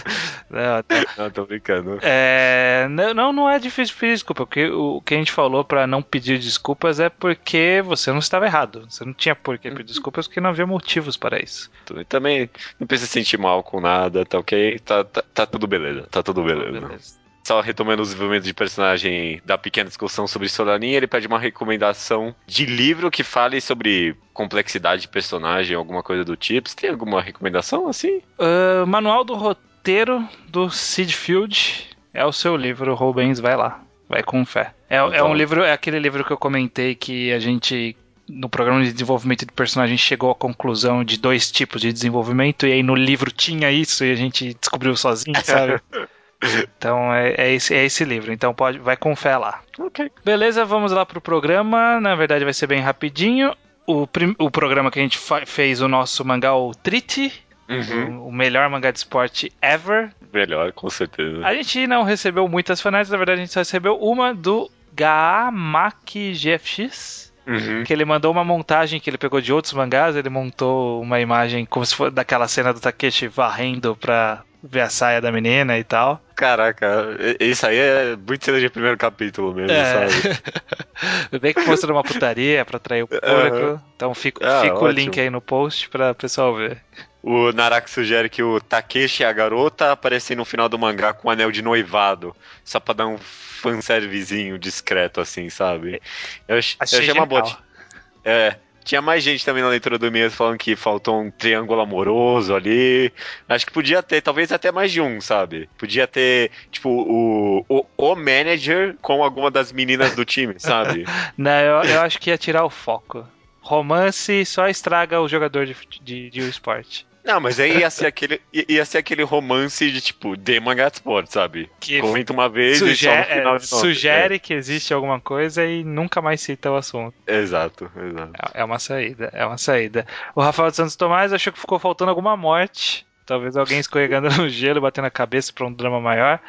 [SPEAKER 1] não, tá.
[SPEAKER 2] não tô brincando.
[SPEAKER 1] É, não, não é difícil pedir desculpa, porque o que a gente falou pra não pedir desculpas é porque você não estava errado. Você não tinha por que pedir desculpas porque não havia motivos para isso.
[SPEAKER 2] E também não precisa se sentir mal com nada, tá ok? Tá, tá, tá tudo beleza, tá tudo beleza. beleza. Só retomando o desenvolvimento de personagem da pequena discussão sobre Soranin, ele pede uma recomendação de livro que fale sobre complexidade de personagem, alguma coisa do tipo. Você tem alguma recomendação assim?
[SPEAKER 1] Uh, Manual do Roteiro do Sid Field é o seu livro, Rubens, vai lá. Vai com fé. É, então... é um livro, é aquele livro que eu comentei que a gente no programa de desenvolvimento de personagem chegou à conclusão de dois tipos de desenvolvimento, e aí no livro tinha isso e a gente descobriu sozinho, sabe? Então é, é, esse, é esse livro. Então pode, vai com fé lá.
[SPEAKER 2] Ok.
[SPEAKER 1] Beleza, vamos lá pro programa. Na verdade vai ser bem rapidinho. O, prim, o programa que a gente fez o nosso mangá, o Triti. Uhum. O, melhor mangá de esporte ever.
[SPEAKER 2] Melhor, com certeza.
[SPEAKER 1] A gente não recebeu muitas fanáticas, na verdade a gente só recebeu uma do Gaamaki GFX. Uhum. Que ele mandou uma montagem que ele pegou de outros mangás, ele montou uma imagem como se fosse daquela cena do Takeshi varrendo pra ver a saia da menina e tal.
[SPEAKER 2] Caraca, isso aí é muito cena de primeiro capítulo mesmo, é. sabe?
[SPEAKER 1] Bem que mostra uma putaria pra atrair o público. Uhum. Então fica, ah, fica o link aí no post pra pessoal ver.
[SPEAKER 2] O Naraki sugere que o Takeshi e a garota aparecem no final do mangá com um anel de noivado. Só pra dar um fanservicezinho discreto, assim, sabe? Eu, achei, eu achei uma boa. É. Tinha mais gente também na leitura do mês falando que faltou um triângulo amoroso ali. Acho que podia ter, talvez até mais de um, sabe? Podia ter, tipo, o, o, o manager com alguma das meninas do time, sabe?
[SPEAKER 1] Não, eu, eu acho que ia tirar o foco. Romance só estraga o jogador de, de, de esporte.
[SPEAKER 2] Não, mas aí ia ser aquele, ia ser aquele romance de tipo, de mangá de esporte, sabe? Que Comenta uma vez
[SPEAKER 1] sugere, e só no final de Sugere é. que existe alguma coisa e nunca mais cita o assunto.
[SPEAKER 2] Exato, exato.
[SPEAKER 1] É, é uma saída, é uma saída. O Rafael Santos Tomás achou que ficou faltando alguma morte. Talvez alguém escorregando no gelo, batendo a cabeça para um drama maior.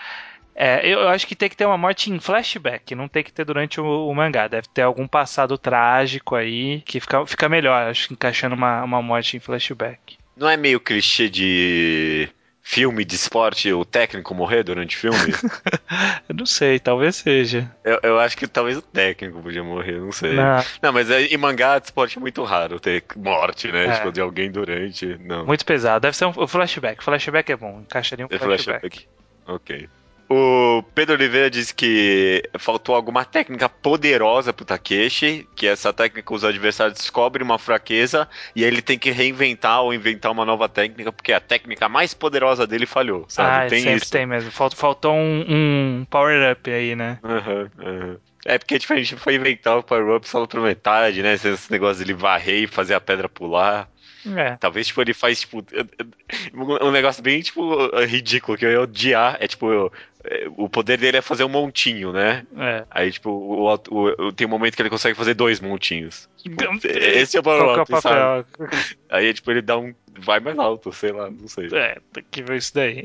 [SPEAKER 1] É, eu acho que tem que ter uma morte em flashback, não tem que ter durante o, o mangá. Deve ter algum passado trágico aí que fica, fica melhor, acho que encaixando uma, uma morte em flashback.
[SPEAKER 2] Não é meio clichê de filme de esporte o técnico morrer durante o filme?
[SPEAKER 1] eu não sei, talvez seja.
[SPEAKER 2] Eu, eu, acho que talvez o técnico podia morrer, não sei. Não, não mas em mangá de esporte é muito raro ter morte, né? É. Tipo, de alguém durante. Não.
[SPEAKER 1] Muito pesado. Deve ser um flashback. Flashback é bom, encaixaria um é flashback. flashback.
[SPEAKER 2] Ok. O Pedro Oliveira disse que faltou alguma técnica poderosa pro Takeshi, que essa técnica os adversários descobrem uma fraqueza e ele tem que reinventar ou inventar uma nova técnica, porque a técnica mais poderosa dele falhou, sabe?
[SPEAKER 1] Ah, tem sempre isso. tem mesmo. Faltou, faltou um, um power-up aí, né?
[SPEAKER 2] Uhum, uhum. É porque tipo, a gente foi inventar o power-up só pra metade, né? Esse negócio dele varrer e fazer a pedra pular. É. Talvez, tipo, ele faz, tipo, um negócio bem, tipo, ridículo, que eu ia odiar. É, tipo, eu, é, o poder dele é fazer um montinho, né? É. Aí, tipo, o, o, o, tem um momento que ele consegue fazer dois montinhos. Tipo, esse é o power up, sabe? Aí, tipo, ele dá um... Vai mais alto, sei lá, não sei.
[SPEAKER 1] É, tem que ver isso daí.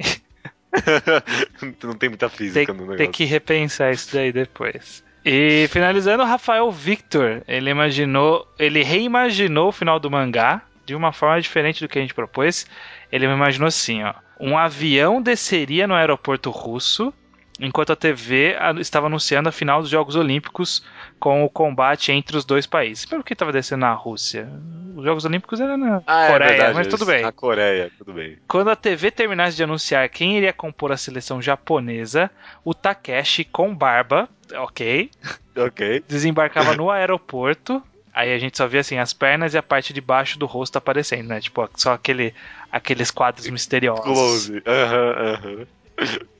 [SPEAKER 2] não tem muita física
[SPEAKER 1] tem,
[SPEAKER 2] no negócio.
[SPEAKER 1] Tem que repensar isso daí depois. E finalizando, o Rafael Victor, ele imaginou, ele reimaginou o final do mangá de uma forma diferente do que a gente propôs. Ele me imaginou assim, ó. Um avião desceria no aeroporto russo enquanto a TV estava anunciando a final dos Jogos Olímpicos com o combate entre os dois países. Pelo que estava descendo na Rússia? Os Jogos Olímpicos eram na ah, é Coreia, é verdade, mas tudo bem.
[SPEAKER 2] Na Coreia, tudo bem.
[SPEAKER 1] Quando a TV terminasse de anunciar quem iria compor a seleção japonesa, o Takeshi com barba, ok,
[SPEAKER 2] ok,
[SPEAKER 1] desembarcava no aeroporto Aí a gente só vê assim as pernas e a parte de baixo do rosto aparecendo, né? Tipo, só aquele, aqueles quadros misteriosos.
[SPEAKER 2] Close. Uhum, uhum.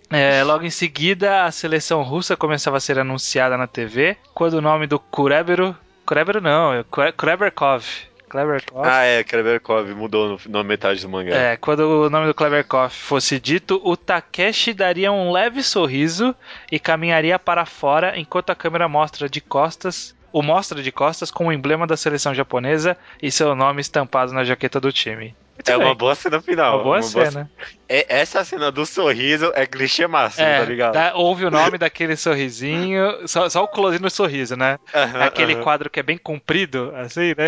[SPEAKER 1] É, logo em seguida, a seleção russa começava a ser anunciada na TV, quando o nome do Kurebero. Kurebero não, é Kureberkov.
[SPEAKER 2] Kleberkov. Ah, é, Kleberkov mudou no, na metade do mangá.
[SPEAKER 1] É, quando o nome do Kleberkov fosse dito, o Takeshi daria um leve sorriso e caminharia para fora enquanto a câmera mostra de costas o mostra de costas com o emblema da seleção japonesa e seu nome estampado na jaqueta do time.
[SPEAKER 2] Muito é bem. uma boa cena final.
[SPEAKER 1] Uma boa uma cena. Boa...
[SPEAKER 2] É, essa cena do sorriso é clichê máximo,
[SPEAKER 1] é,
[SPEAKER 2] tá ligado?
[SPEAKER 1] Ouve o nome daquele sorrisinho, só, só o close no sorriso, né? Uh -huh, Aquele uh -huh. quadro que é bem comprido, assim, né?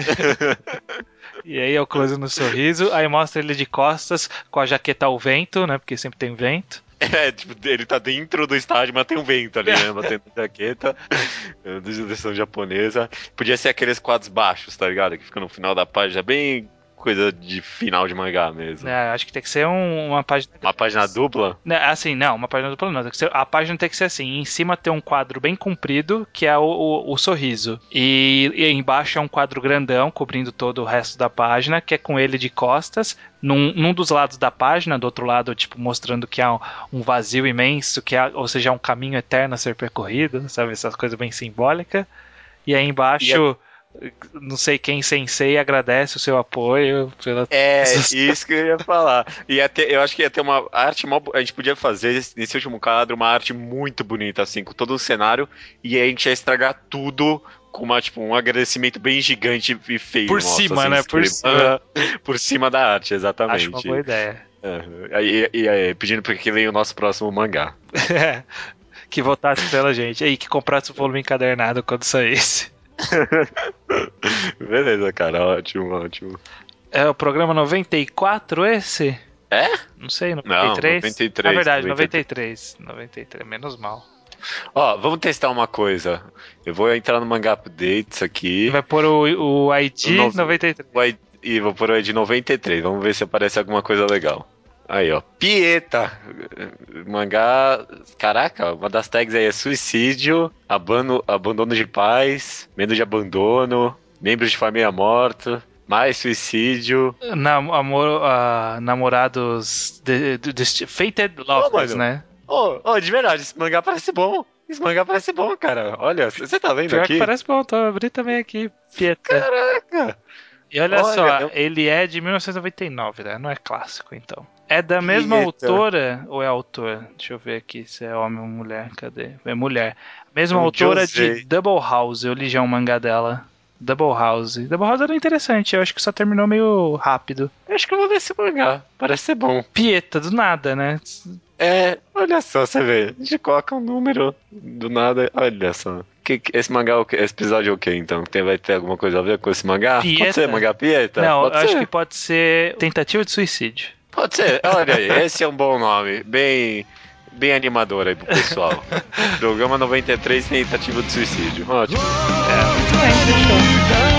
[SPEAKER 1] e aí é o close no sorriso, aí mostra ele de costas com a jaqueta ao vento, né? Porque sempre tem vento.
[SPEAKER 2] É, tipo, ele tá dentro do estádio, mas tem um vento ali, né? Batendo jaqueta. De direção japonesa. Podia ser aqueles quadros baixos, tá ligado? Que fica no final da página, bem coisa de final de mangá mesmo.
[SPEAKER 1] É, acho que tem que ser um, uma página.
[SPEAKER 2] Uma página dupla?
[SPEAKER 1] Né, assim, não, uma página dupla não. Ser, a página tem que ser assim: em cima tem um quadro bem comprido, que é o, o, o sorriso. E, e, embaixo é um quadro grandão, cobrindo todo o resto da página, que é com ele de costas. Num, num dos lados da página, do outro lado, tipo, mostrando que há um vazio imenso, que há, ou seja, um caminho eterno a ser percorrido, sabe? Essas coisas bem simbólicas. E aí embaixo não sei quem sensei agradece o seu apoio pela
[SPEAKER 2] É, isso que eu ia falar. E ter, eu acho que ia ter uma arte a gente podia fazer nesse último quadro uma arte muito bonita assim, com todo o cenário e a gente ia estragar tudo com uma, tipo, um agradecimento bem gigante e feio.
[SPEAKER 1] Por nossa, cima, assim, né? Por cima.
[SPEAKER 2] por cima da arte, exatamente.
[SPEAKER 1] Acho uma boa ideia.
[SPEAKER 2] É, e, e, e, pedindo para que leia o nosso próximo mangá.
[SPEAKER 1] Que votasse pela gente. Aí, que comprasse o volume encadernado quando saísse.
[SPEAKER 2] Beleza, cara, ótimo, ótimo.
[SPEAKER 1] É o programa 94 esse?
[SPEAKER 2] É?
[SPEAKER 1] Não sei, 93?
[SPEAKER 2] Não, 93.
[SPEAKER 1] Na verdade, 93. 93, menos mal.
[SPEAKER 2] Ó, vamos testar uma coisa. Eu vou entrar no Manga Updates aqui.
[SPEAKER 1] Vai pôr o, o ID o 93. O
[SPEAKER 2] ID, e vou pôr o ID 93. Vamos ver se aparece alguma coisa legal. Aí, ó. Pieta. Mangá. Caraca, uma das tags aí é suicídio, abano, abandono de paz, medo de abandono, membros de família morta. Mais suicídio.
[SPEAKER 1] Nam amor, uh, namorados. De, de, de, fated lovers, oh, né?
[SPEAKER 2] Ô, oh, oh, de verdade, esse mangá parece bom. Esse mangá parece bom, cara. Olha, você tá vendo Pior aqui?
[SPEAKER 1] parece bom, tô abrindo também aqui, Pieta.
[SPEAKER 2] Caraca!
[SPEAKER 1] E olha, olha só, eu... ele é de 1999, né? Não é clássico, então. É da mesma Eita. autora ou é autor? Deixa eu ver aqui se é homem ou mulher. Cadê? É mulher. Mesma um autora de Double House. Eu li já um mangá dela. Double House. Double House era interessante, eu acho que só terminou meio rápido.
[SPEAKER 2] Eu acho que eu vou ver esse mangá. Parece ser bom.
[SPEAKER 1] Pieta, do nada, né?
[SPEAKER 2] É, olha só, você vê. A gente coloca um número do nada. Olha só. Que, esse mangá, esse episódio é o que então? Tem, vai ter alguma coisa a ver com esse mangá?
[SPEAKER 1] Pieta?
[SPEAKER 2] Pode ser mangá Pieta?
[SPEAKER 1] Não,
[SPEAKER 2] pode
[SPEAKER 1] acho
[SPEAKER 2] ser.
[SPEAKER 1] que pode ser tentativa de suicídio.
[SPEAKER 2] Pode ser, olha aí, esse é um bom nome. Bem, bem animador aí pro pessoal. Programa 93, tentativa de suicídio. Ótimo.
[SPEAKER 1] É, muito bem, fechou.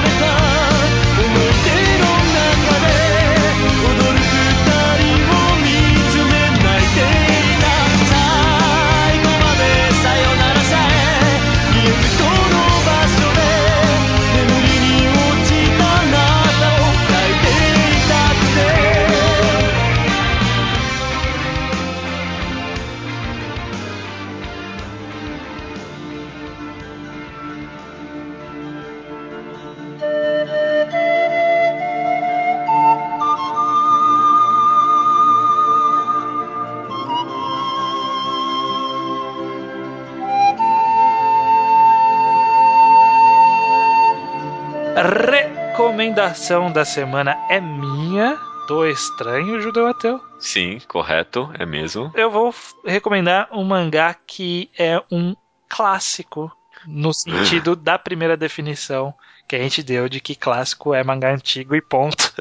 [SPEAKER 1] Recomendação da semana é minha, do Estranho Judeu Ateu.
[SPEAKER 2] Sim, correto, é mesmo.
[SPEAKER 1] Eu vou recomendar um mangá que é um clássico no sentido da primeira definição que a gente deu de que clássico é mangá antigo e ponto.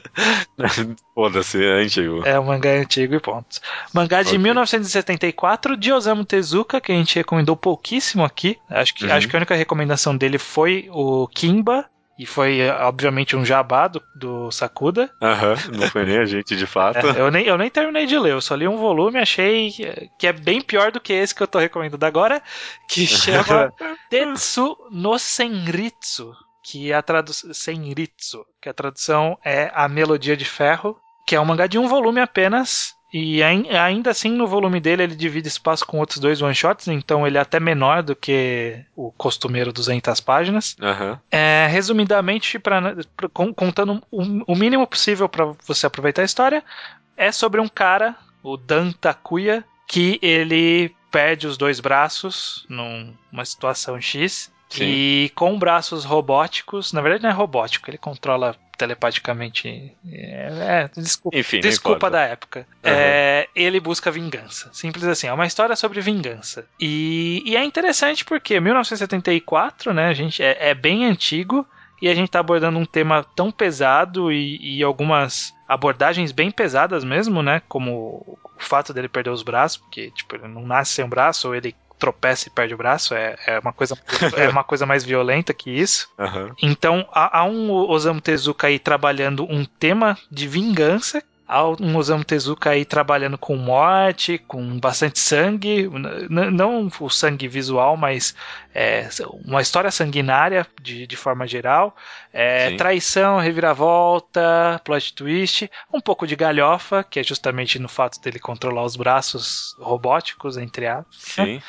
[SPEAKER 2] Foda-se, é antigo.
[SPEAKER 1] É um mangá antigo e ponto. Mangá de okay. 1974, de Osamu Tezuka, que a gente recomendou pouquíssimo aqui. Acho que, uhum. acho que a única recomendação dele foi o Kimba, e foi, obviamente, um jabá do, do Sakuda.
[SPEAKER 2] Aham, não foi nem a gente de fato.
[SPEAKER 1] É, eu, nem, eu nem terminei de ler, eu só li um volume achei que é bem pior do que esse que eu tô recomendando agora, que chama Tetsu no Senritsu. Que é a tradução. Senritsu, que a tradução é A Melodia de Ferro, que é um mangá de um volume apenas, e ainda assim, no volume dele, ele divide espaço com outros dois one-shots, então ele é até menor do que o costumeiro 200 páginas.
[SPEAKER 2] Uhum.
[SPEAKER 1] É, resumidamente, pra, pra, contando o, o mínimo possível para você aproveitar a história, é sobre um cara, o Dan Takuya, que ele perde os dois braços numa situação X. Sim. E com braços robóticos, na verdade não é robótico, ele controla telepaticamente. É, é desculpa,
[SPEAKER 2] Enfim,
[SPEAKER 1] desculpa da época. Uhum. É, ele busca vingança. Simples assim. É uma história sobre vingança. E, e é interessante porque 1974, né? A gente é, é bem antigo e a gente está abordando um tema tão pesado e, e, algumas abordagens bem pesadas mesmo, né? Como o fato dele perder os braços, porque tipo, ele não nasce sem um braço, ou ele tropeça e perde o braço, é, é, uma, coisa, é uma coisa mais violenta que isso. Uhum. Então há, há um Osamu Tezuka aí trabalhando um tema de vingança há um Osamu Tezuka aí trabalhando com morte, com bastante sangue, não o sangue visual, mas é, uma história sanguinária de, de forma geral, é, traição, reviravolta, plot twist, um pouco de galhofa, que é justamente no fato dele controlar os braços robóticos, entre aspas. Né? Sim.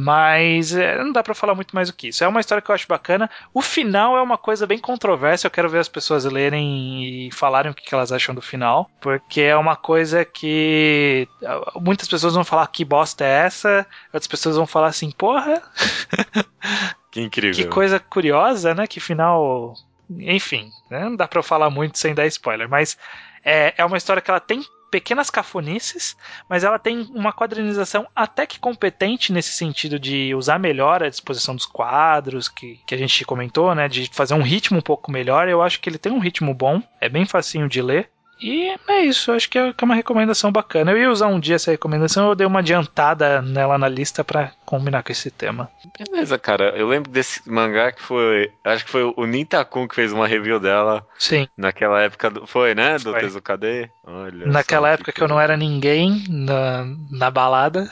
[SPEAKER 1] Mas é, não dá para falar muito mais do que isso. É uma história que eu acho bacana. O final é uma coisa bem controversa. Eu quero ver as pessoas lerem e falarem o que elas acham do final. Porque é uma coisa que muitas pessoas vão falar que bosta é essa. Outras pessoas vão falar assim, porra.
[SPEAKER 2] Que incrível.
[SPEAKER 1] Que coisa curiosa, né? Que final. Enfim, né? não dá pra eu falar muito sem dar spoiler. Mas é, é uma história que ela tem pequenas cafonices, mas ela tem uma quadrinização até que competente nesse sentido de usar melhor a disposição dos quadros, que, que a gente comentou, né? De fazer um ritmo um pouco melhor. Eu acho que ele tem um ritmo bom, é bem facinho de ler. E é isso, acho que é, que é uma recomendação bacana. Eu ia usar um dia essa recomendação, eu dei uma adiantada nela na lista para combinar com esse tema.
[SPEAKER 2] Beleza, cara. Eu lembro desse mangá que foi. Acho que foi o Nintakun que fez uma review dela.
[SPEAKER 1] Sim.
[SPEAKER 2] Naquela época. Do, foi, né? Do foi. Tezukade?
[SPEAKER 1] Olha. Naquela época que, que eu não era ninguém na, na balada.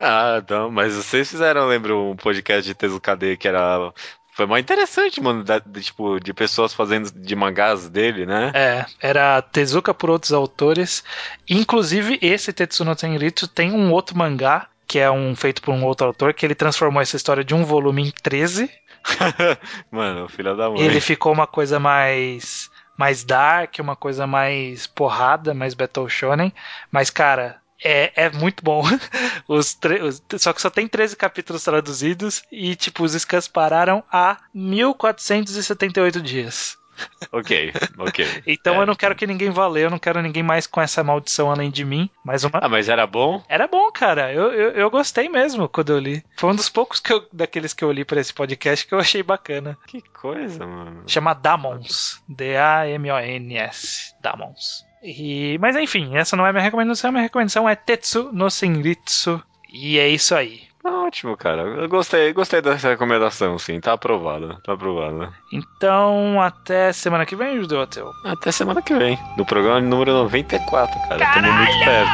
[SPEAKER 2] Ah, não, mas vocês fizeram, lembro, um podcast de Tezukade que era foi mais interessante, mano, da, de, tipo, de pessoas fazendo de mangás dele, né?
[SPEAKER 1] É, era Tezuka por outros autores. Inclusive, esse Tetsuno Tenritsu tem um outro mangá, que é um feito por um outro autor, que ele transformou essa história de um volume em 13.
[SPEAKER 2] mano, filha da mãe.
[SPEAKER 1] Ele ficou uma coisa mais mais dark, uma coisa mais porrada, mais Battle Shonen. Mas, cara, é, é muito bom. Os, os Só que só tem 13 capítulos traduzidos e, tipo, os scans pararam há 1478 dias.
[SPEAKER 2] Ok, ok.
[SPEAKER 1] então é. eu não quero que ninguém vá ler, eu não quero ninguém mais com essa maldição além de mim. Mais uma...
[SPEAKER 2] Ah, mas era bom?
[SPEAKER 1] Era bom, cara. Eu, eu, eu gostei mesmo quando eu li. Foi um dos poucos que eu, daqueles que eu li para esse podcast que eu achei bacana.
[SPEAKER 2] Que coisa, mano.
[SPEAKER 1] Chama Damons. D-A-M-O-N-S. Damons. E, mas enfim, essa não é minha recomendação, minha recomendação é Tetsu no Senritsu. E é isso aí.
[SPEAKER 2] Ótimo, cara. Eu gostei, gostei dessa recomendação, sim. Tá aprovada. Tá aprovada.
[SPEAKER 1] Então, até semana que vem, Judeu Ateu.
[SPEAKER 2] Até semana que vem. No programa número 94, cara. Caralho! Tamo muito perto.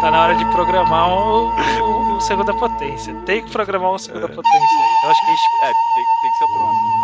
[SPEAKER 1] tá na hora de programar o, o, o segunda potência. Tem que programar o segunda é. potência aí. Eu acho que a gente...
[SPEAKER 2] É, tem, tem que ser o próximo.